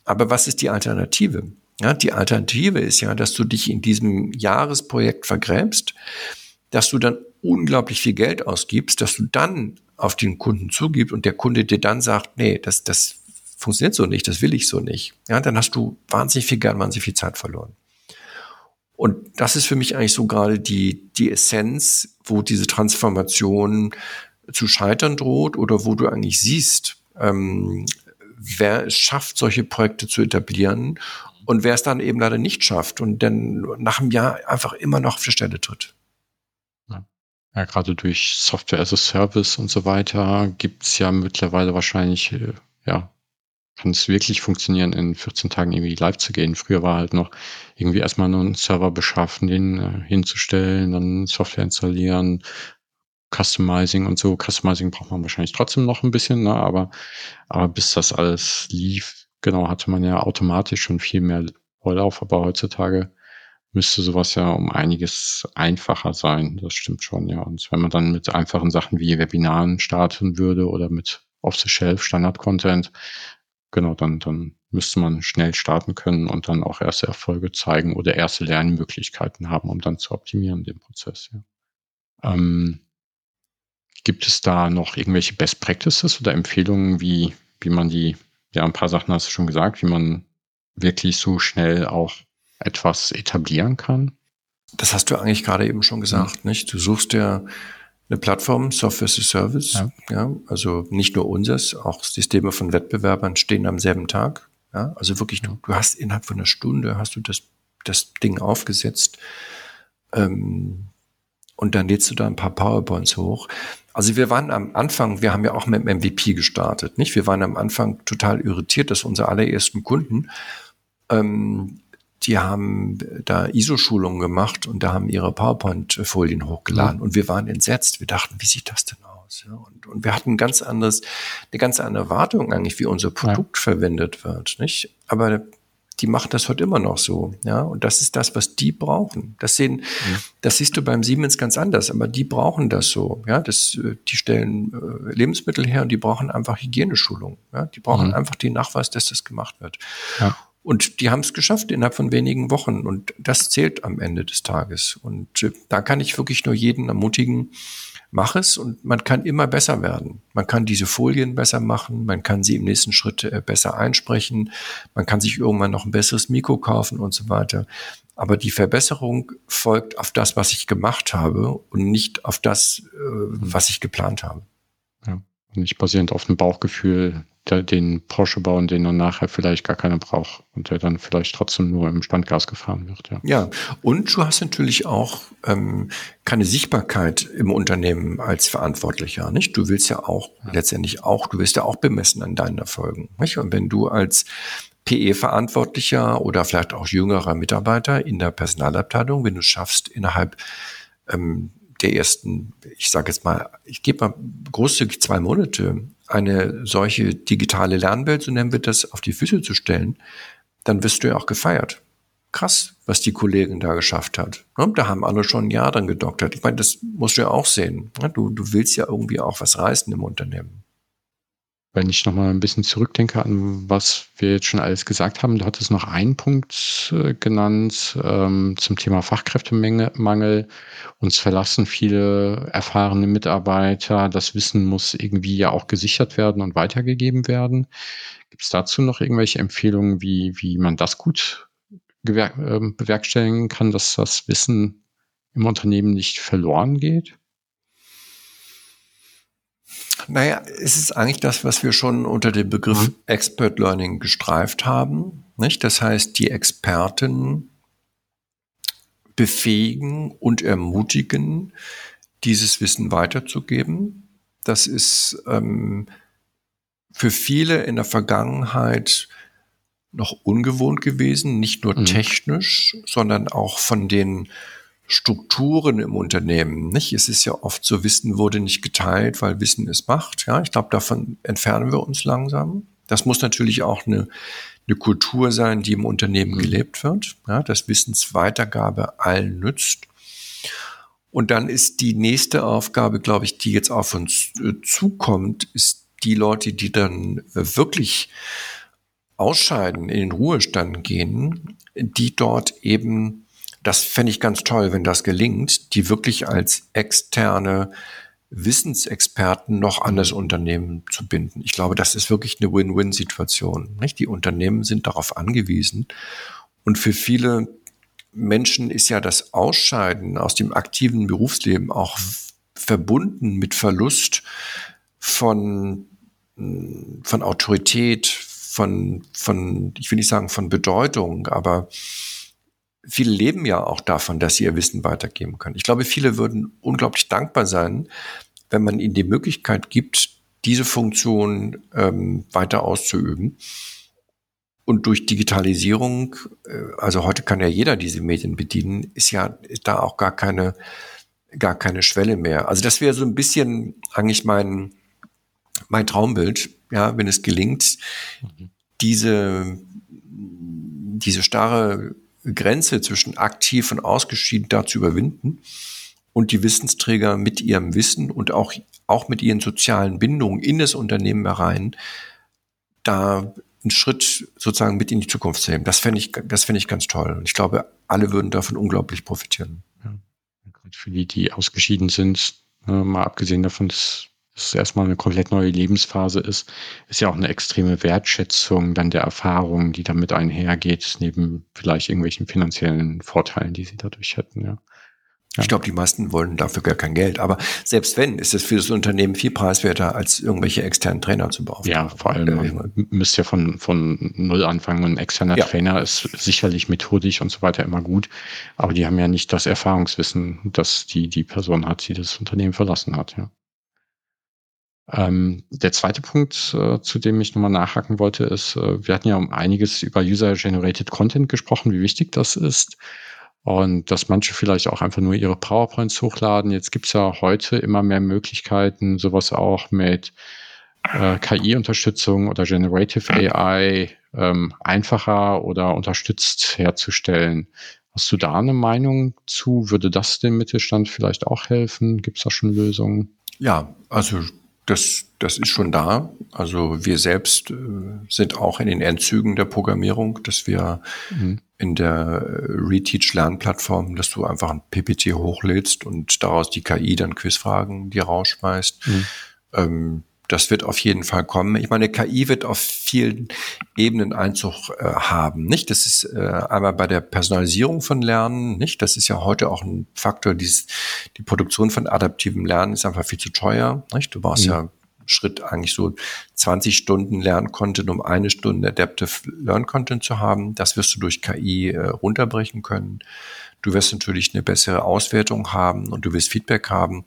aber was ist die Alternative? Ja, die Alternative ist ja, dass du dich in diesem Jahresprojekt vergräbst, dass du dann unglaublich viel Geld ausgibst, dass du dann auf den Kunden zugibt und der Kunde dir dann sagt, nee, das, das funktioniert so nicht, das will ich so nicht, ja, dann hast du wahnsinnig viel Geld, wahnsinnig viel Zeit verloren. Und das ist für mich eigentlich so gerade die, die Essenz, wo diese Transformation zu scheitern droht oder wo du eigentlich siehst, ähm, wer es schafft, solche Projekte zu etablieren und wer es dann eben leider nicht schafft und dann nach einem Jahr einfach immer noch auf die Stelle tritt. Ja, gerade durch Software as a Service und so weiter gibt's ja mittlerweile wahrscheinlich, äh, ja, kann es wirklich funktionieren, in 14 Tagen irgendwie live zu gehen. Früher war halt noch irgendwie erstmal nur einen Server beschaffen, den äh, hinzustellen, dann Software installieren, Customizing und so. Customizing braucht man wahrscheinlich trotzdem noch ein bisschen, ne? aber, aber bis das alles lief, genau, hatte man ja automatisch schon viel mehr Vorlauf, aber heutzutage müsste sowas ja um einiges einfacher sein. Das stimmt schon, ja. Und wenn man dann mit einfachen Sachen wie Webinaren starten würde oder mit Off-the-Shelf Standard-Content, genau, dann, dann müsste man schnell starten können und dann auch erste Erfolge zeigen oder erste Lernmöglichkeiten haben, um dann zu optimieren den Prozess. Ja. Ähm, gibt es da noch irgendwelche Best Practices oder Empfehlungen, wie, wie man die, ja, ein paar Sachen hast du schon gesagt, wie man wirklich so schnell auch etwas etablieren kann? Das hast du eigentlich gerade eben schon gesagt, mhm. nicht? Du suchst ja eine Plattform, Software as a Service, ja. ja. also nicht nur unseres, auch Systeme von Wettbewerbern stehen am selben Tag. Ja, also wirklich, du, du hast innerhalb von einer Stunde hast du das, das Ding aufgesetzt. Ähm, und dann lädst du da ein paar PowerPoints hoch. Also wir waren am Anfang, wir haben ja auch mit dem MVP gestartet, nicht? Wir waren am Anfang total irritiert, dass unsere allerersten Kunden, ähm, die haben da ISO-Schulungen gemacht und da haben ihre PowerPoint-Folien hochgeladen mhm. und wir waren entsetzt. Wir dachten, wie sieht das denn aus? Ja, und, und wir hatten ganz anderes, eine ganz andere Erwartung eigentlich, wie unser Produkt ja. verwendet wird, nicht? Aber die machen das heute immer noch so, ja. Und das ist das, was die brauchen. Das sehen, mhm. das siehst du beim Siemens ganz anders, aber die brauchen das so, ja. Das, äh, die stellen äh, Lebensmittel her und die brauchen einfach Hygieneschulung, ja. Die brauchen mhm. einfach den Nachweis, dass das gemacht wird. Ja. Und die haben es geschafft innerhalb von wenigen Wochen. Und das zählt am Ende des Tages. Und äh, da kann ich wirklich nur jeden ermutigen, mach es und man kann immer besser werden. Man kann diese Folien besser machen, man kann sie im nächsten Schritt äh, besser einsprechen, man kann sich irgendwann noch ein besseres Mikro kaufen und so weiter. Aber die Verbesserung folgt auf das, was ich gemacht habe und nicht auf das, äh, was ich geplant habe. Ja, nicht basierend auf einem Bauchgefühl, den Porsche bauen, den dann nachher vielleicht gar keiner braucht und der dann vielleicht trotzdem nur im Standgas gefahren wird. Ja, ja. und du hast natürlich auch ähm, keine Sichtbarkeit im Unternehmen als Verantwortlicher, nicht? Du willst ja auch ja. letztendlich auch, du wirst ja auch bemessen an deinen Erfolgen, nicht? Und wenn du als PE-Verantwortlicher oder vielleicht auch jüngerer Mitarbeiter in der Personalabteilung, wenn du schaffst, innerhalb ähm, der ersten, ich sage jetzt mal, ich gebe mal großzügig zwei Monate eine solche digitale Lernwelt, so nennen wir das, auf die Füße zu stellen, dann wirst du ja auch gefeiert. Krass, was die Kollegin da geschafft hat. Ne, da haben alle schon ein Jahr dran gedoktert. Ich meine, das musst du ja auch sehen. Ne, du, du willst ja irgendwie auch was reißen im Unternehmen. Wenn ich nochmal ein bisschen zurückdenke an was wir jetzt schon alles gesagt haben, du hattest noch einen Punkt äh, genannt ähm, zum Thema Fachkräftemangel. Uns verlassen viele erfahrene Mitarbeiter. Das Wissen muss irgendwie ja auch gesichert werden und weitergegeben werden. Gibt es dazu noch irgendwelche Empfehlungen, wie, wie man das gut äh, bewerkstelligen kann, dass das Wissen im Unternehmen nicht verloren geht? Naja, es ist eigentlich das, was wir schon unter dem Begriff mhm. Expert Learning gestreift haben. Nicht? Das heißt, die Experten befähigen und ermutigen, dieses Wissen weiterzugeben. Das ist ähm, für viele in der Vergangenheit noch ungewohnt gewesen, nicht nur mhm. technisch, sondern auch von den Strukturen im Unternehmen. Nicht? Es ist ja oft so, Wissen wurde nicht geteilt, weil Wissen ist Macht. Ja, ich glaube, davon entfernen wir uns langsam. Das muss natürlich auch eine, eine Kultur sein, die im Unternehmen mhm. gelebt wird, ja, dass Wissensweitergabe allen nützt. Und dann ist die nächste Aufgabe, glaube ich, die jetzt auf uns äh, zukommt, ist die Leute, die dann wirklich ausscheiden, in den Ruhestand gehen, die dort eben das fände ich ganz toll, wenn das gelingt, die wirklich als externe Wissensexperten noch an das Unternehmen zu binden. Ich glaube, das ist wirklich eine Win-Win-Situation. Die Unternehmen sind darauf angewiesen. Und für viele Menschen ist ja das Ausscheiden aus dem aktiven Berufsleben auch verbunden mit Verlust von, von Autorität, von, von, ich will nicht sagen von Bedeutung, aber viele leben ja auch davon, dass sie ihr Wissen weitergeben können. Ich glaube, viele würden unglaublich dankbar sein, wenn man ihnen die Möglichkeit gibt, diese Funktion ähm, weiter auszuüben. Und durch Digitalisierung, äh, also heute kann ja jeder diese Medien bedienen, ist ja ist da auch gar keine, gar keine Schwelle mehr. Also das wäre so ein bisschen eigentlich mein, mein Traumbild, ja, wenn es gelingt, mhm diese, diese starre Grenze zwischen aktiv und ausgeschieden da zu überwinden und die Wissensträger mit ihrem Wissen und auch, auch mit ihren sozialen Bindungen in das Unternehmen herein, da einen Schritt sozusagen mit in die Zukunft zu nehmen. Das fände ich, das fände ich ganz toll. Und ich glaube, alle würden davon unglaublich profitieren. Ja. Für die, die ausgeschieden sind, äh, mal abgesehen davon, dass es erstmal eine komplett neue Lebensphase ist, ist ja auch eine extreme Wertschätzung dann der Erfahrung, die damit einhergeht, neben vielleicht irgendwelchen finanziellen Vorteilen, die sie dadurch hätten, ja. Ich glaube, die meisten wollen dafür gar kein Geld. Aber selbst wenn, ist es für das Unternehmen viel preiswerter, als irgendwelche externen Trainer zu beauftragen. Ja, vor allem, man müsst ja von, von Null anfangen. Ein externer ja. Trainer ist sicherlich methodisch und so weiter immer gut. Aber die haben ja nicht das Erfahrungswissen, das die, die Person hat, die das Unternehmen verlassen hat, ja. Ähm, der zweite Punkt, äh, zu dem ich nochmal nachhaken wollte, ist, äh, wir hatten ja um einiges über User-Generated Content gesprochen, wie wichtig das ist und dass manche vielleicht auch einfach nur ihre PowerPoints hochladen. Jetzt gibt's ja heute immer mehr Möglichkeiten, sowas auch mit äh, KI-Unterstützung oder Generative AI ähm, einfacher oder unterstützt herzustellen. Hast du da eine Meinung zu? Würde das dem Mittelstand vielleicht auch helfen? Gibt's da schon Lösungen? Ja, also das, das ist schon da. Also wir selbst äh, sind auch in den Endzügen der Programmierung, dass wir mhm. in der Reteach-Lernplattform, dass du einfach ein PPT hochlädst und daraus die KI dann Quizfragen dir rausschmeißt. Mhm. Ähm, das wird auf jeden Fall kommen. Ich meine, KI wird auf vielen Ebenen Einzug äh, haben. Nicht? Das ist äh, einmal bei der Personalisierung von Lernen. Nicht? Das ist ja heute auch ein Faktor. Dieses, die Produktion von adaptivem Lernen ist einfach viel zu teuer. Nicht? Du brauchst mhm. ja Schritt eigentlich so 20 Stunden Lerncontent, um eine Stunde Adaptive Learn Content zu haben. Das wirst du durch KI äh, runterbrechen können. Du wirst natürlich eine bessere Auswertung haben und du wirst Feedback haben.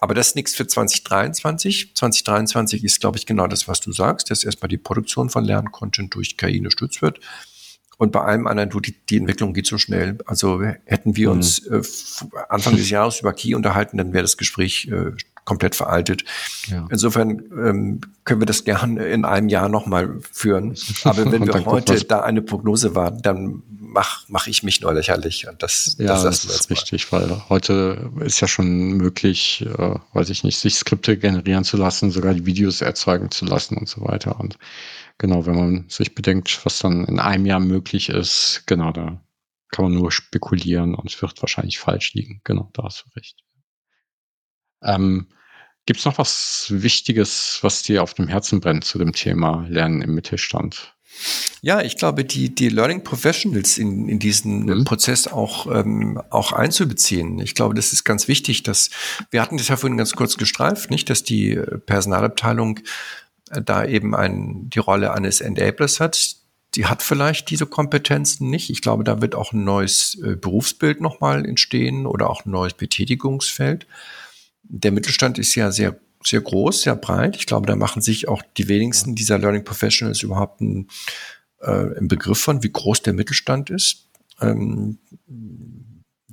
Aber das ist nichts für 2023. 2023 ist, glaube ich, genau das, was du sagst, dass erstmal die Produktion von Lerncontent durch KI unterstützt wird. Und bei allem anderen, du, die, die Entwicklung geht so schnell. Also hätten wir mhm. uns äh, Anfang des Jahres über KI unterhalten, dann wäre das Gespräch äh, komplett veraltet. Ja. Insofern ähm, können wir das gern in einem Jahr nochmal führen. Aber wenn wir heute da eine Prognose waren, dann mache mach ich mich nur lächerlich. Und das, ja, das, das ist richtig, weil heute ist ja schon möglich, äh, weiß ich nicht, sich Skripte generieren zu lassen, sogar die Videos erzeugen zu lassen und so weiter. Und genau, wenn man sich bedenkt, was dann in einem Jahr möglich ist, genau, da kann man nur spekulieren und es wird wahrscheinlich falsch liegen. Genau, da hast du recht. Ähm, Gibt es noch was Wichtiges, was dir auf dem Herzen brennt zu dem Thema Lernen im Mittelstand? Ja, ich glaube, die, die Learning Professionals in, in diesen mhm. Prozess auch, ähm, auch einzubeziehen. Ich glaube, das ist ganz wichtig, dass wir hatten das ja vorhin ganz kurz gestreift, nicht, dass die Personalabteilung äh, da eben ein, die Rolle eines Enablers hat. Die hat vielleicht diese Kompetenzen nicht. Ich glaube, da wird auch ein neues äh, Berufsbild nochmal entstehen oder auch ein neues Betätigungsfeld. Der Mittelstand ist ja sehr sehr groß, sehr breit. Ich glaube, da machen sich auch die wenigsten dieser Learning Professionals überhaupt einen, äh, einen Begriff von, wie groß der Mittelstand ist. Ähm,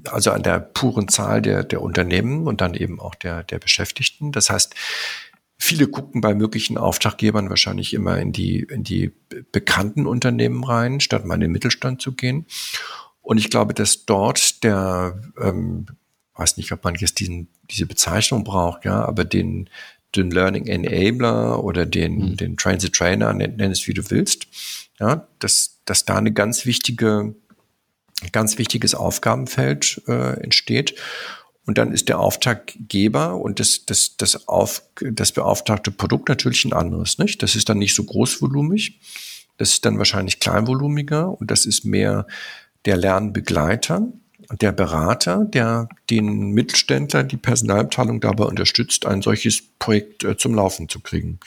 also an der puren Zahl der, der Unternehmen und dann eben auch der, der Beschäftigten. Das heißt, viele gucken bei möglichen Auftraggebern wahrscheinlich immer in die, in die bekannten Unternehmen rein, statt mal in den Mittelstand zu gehen. Und ich glaube, dass dort der ähm, weiß nicht, ob man jetzt diesen, diese Bezeichnung braucht, ja, aber den, den Learning Enabler oder den, mhm. den Train the Trainer, nenn, nenn, es wie du willst, ja, dass, dass da eine ganz wichtige, ganz wichtiges Aufgabenfeld äh, entsteht. Und dann ist der Auftraggeber und das, das, das, auf, das beauftragte Produkt natürlich ein anderes, nicht? Das ist dann nicht so großvolumig. Das ist dann wahrscheinlich kleinvolumiger und das ist mehr der Lernbegleiter der Berater, der den Mittelständler, die Personalabteilung dabei unterstützt, ein solches Projekt äh, zum Laufen zu kriegen.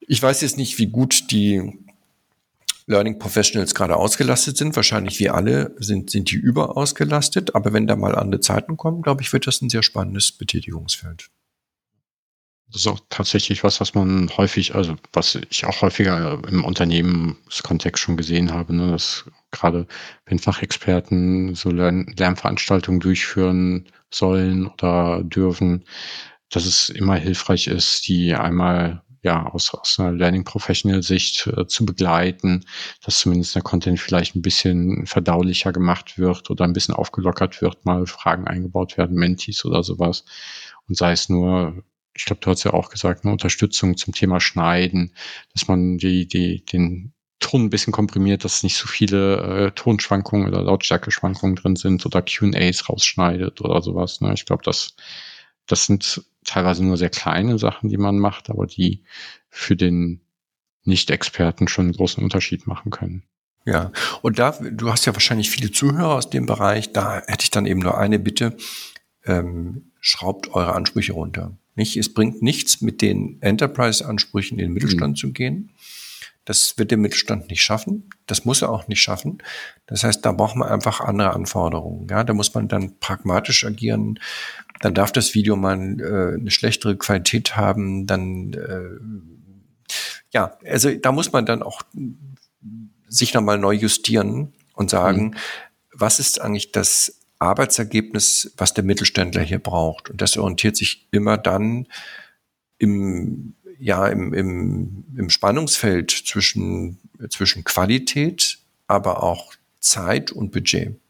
Ich weiß jetzt nicht, wie gut die Learning Professionals gerade ausgelastet sind. Wahrscheinlich wie alle sind, sind die überausgelastet. Aber wenn da mal andere Zeiten kommen, glaube ich, wird das ein sehr spannendes Betätigungsfeld. Das ist auch tatsächlich was, was man häufig, also was ich auch häufiger im Unternehmenskontext schon gesehen habe, ne, dass gerade wenn Fachexperten so Lern Lernveranstaltungen durchführen sollen oder dürfen, dass es immer hilfreich ist, die einmal ja, aus, aus einer Learning Professional Sicht äh, zu begleiten, dass zumindest der Content vielleicht ein bisschen verdaulicher gemacht wird oder ein bisschen aufgelockert wird, mal Fragen eingebaut werden, Mentis oder sowas. Und sei es nur, ich glaube, du hast ja auch gesagt, eine Unterstützung zum Thema Schneiden, dass man die, die, den Ton ein bisschen komprimiert, dass nicht so viele äh, Tonschwankungen oder Lautstärke-Schwankungen drin sind oder QAs rausschneidet oder sowas. Ne? Ich glaube, das, das sind teilweise nur sehr kleine Sachen, die man macht, aber die für den Nicht-Experten schon einen großen Unterschied machen können. Ja, und da, du hast ja wahrscheinlich viele Zuhörer aus dem Bereich, da hätte ich dann eben nur eine Bitte, ähm, schraubt eure Ansprüche runter. Nicht? Es bringt nichts, mit den Enterprise-Ansprüchen in den Mittelstand mhm. zu gehen. Das wird der Mittelstand nicht schaffen. Das muss er auch nicht schaffen. Das heißt, da braucht man einfach andere Anforderungen. Ja, da muss man dann pragmatisch agieren. Dann darf das Video mal äh, eine schlechtere Qualität haben. Dann, äh, ja, also da muss man dann auch sich nochmal neu justieren und sagen, mhm. was ist eigentlich das Arbeitsergebnis, was der Mittelständler hier braucht? Und das orientiert sich immer dann im ja im, im, im Spannungsfeld zwischen, zwischen Qualität, aber auch Zeit und Budget.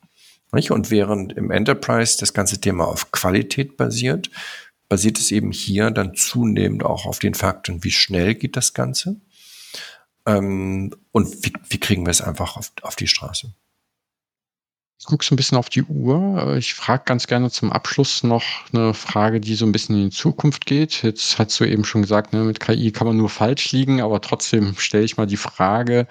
Nicht? Und während im Enterprise das ganze Thema auf Qualität basiert, basiert es eben hier dann zunehmend auch auf den Fakten, wie schnell geht das Ganze ähm, und wie, wie kriegen wir es einfach auf, auf die Straße. Ich gucke so ein bisschen auf die Uhr. Ich frage ganz gerne zum Abschluss noch eine Frage, die so ein bisschen in die Zukunft geht. Jetzt hast du eben schon gesagt, ne, mit KI kann man nur falsch liegen, aber trotzdem stelle ich mal die Frage,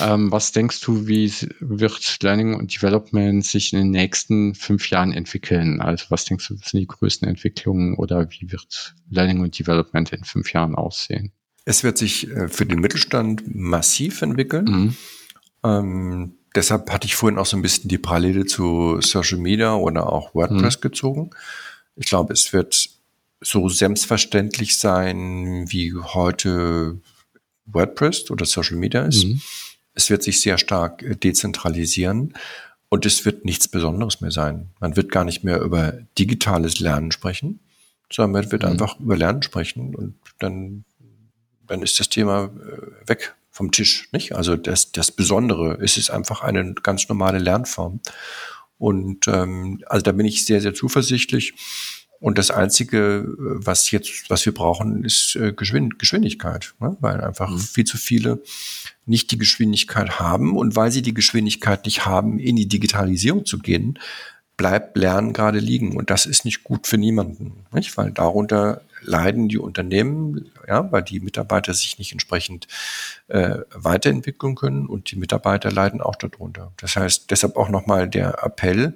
ähm, was denkst du, wie wird Learning und Development sich in den nächsten fünf Jahren entwickeln? Also was denkst du, sind die größten Entwicklungen oder wie wird Learning und Development in fünf Jahren aussehen? Es wird sich äh, für den Mittelstand massiv entwickeln. Mhm. Ähm, deshalb hatte ich vorhin auch so ein bisschen die Parallele zu Social Media oder auch WordPress mhm. gezogen. Ich glaube, es wird so selbstverständlich sein, wie heute WordPress oder Social Media ist. Mhm. Es wird sich sehr stark äh, dezentralisieren und es wird nichts Besonderes mehr sein. Man wird gar nicht mehr über digitales Lernen sprechen, sondern man wird mhm. einfach über Lernen sprechen und dann, dann ist das Thema äh, weg vom Tisch, nicht? Also das, das Besondere, es ist einfach eine ganz normale Lernform. Und ähm, also da bin ich sehr, sehr zuversichtlich. Und das Einzige, was jetzt, was wir brauchen, ist äh, Geschwind Geschwindigkeit, ne? weil einfach mhm. viel zu viele nicht die Geschwindigkeit haben. Und weil sie die Geschwindigkeit nicht haben, in die Digitalisierung zu gehen, bleibt Lernen gerade liegen. Und das ist nicht gut für niemanden, nicht? weil darunter leiden die Unternehmen, ja, weil die Mitarbeiter sich nicht entsprechend äh, weiterentwickeln können und die Mitarbeiter leiden auch darunter. Das heißt, deshalb auch nochmal der Appell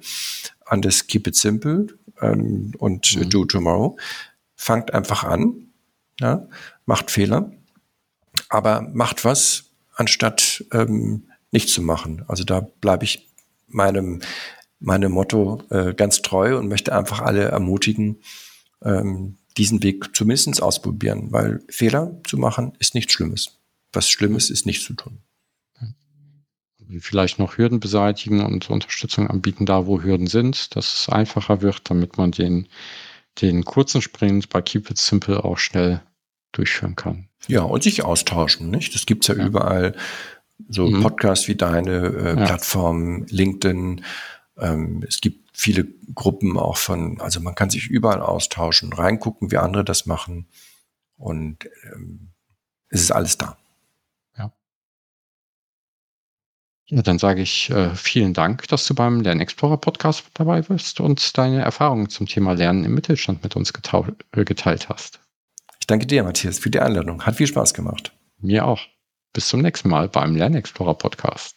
an das Keep It Simple ähm, und mhm. Do Tomorrow. Fangt einfach an, ja, macht Fehler, aber macht was, anstatt ähm, nichts zu machen. Also da bleibe ich meinem meinem Motto äh, ganz treu und möchte einfach alle ermutigen, ähm, diesen Weg zumindest ausprobieren, weil Fehler zu machen ist nichts Schlimmes. Was Schlimmes ist nicht zu tun. Vielleicht noch Hürden beseitigen und Unterstützung anbieten, da wo Hürden sind, dass es einfacher wird, damit man den, den kurzen Sprint bei Keep It Simple auch schnell durchführen kann. Ja, und sich austauschen, nicht? Das gibt's ja, ja. überall. So mhm. Podcasts wie deine, äh, ja. Plattform, LinkedIn. Ähm, es gibt viele Gruppen auch von, also man kann sich überall austauschen, reingucken, wie andere das machen und ähm, es ist alles da. Ja. Ja, dann sage ich äh, vielen Dank, dass du beim Lernexplorer Podcast dabei bist und deine Erfahrungen zum Thema Lernen im Mittelstand mit uns äh, geteilt hast. Ich danke dir, Matthias, für die Einladung. Hat viel Spaß gemacht. Mir auch. Bis zum nächsten Mal beim Lernexplorer Podcast.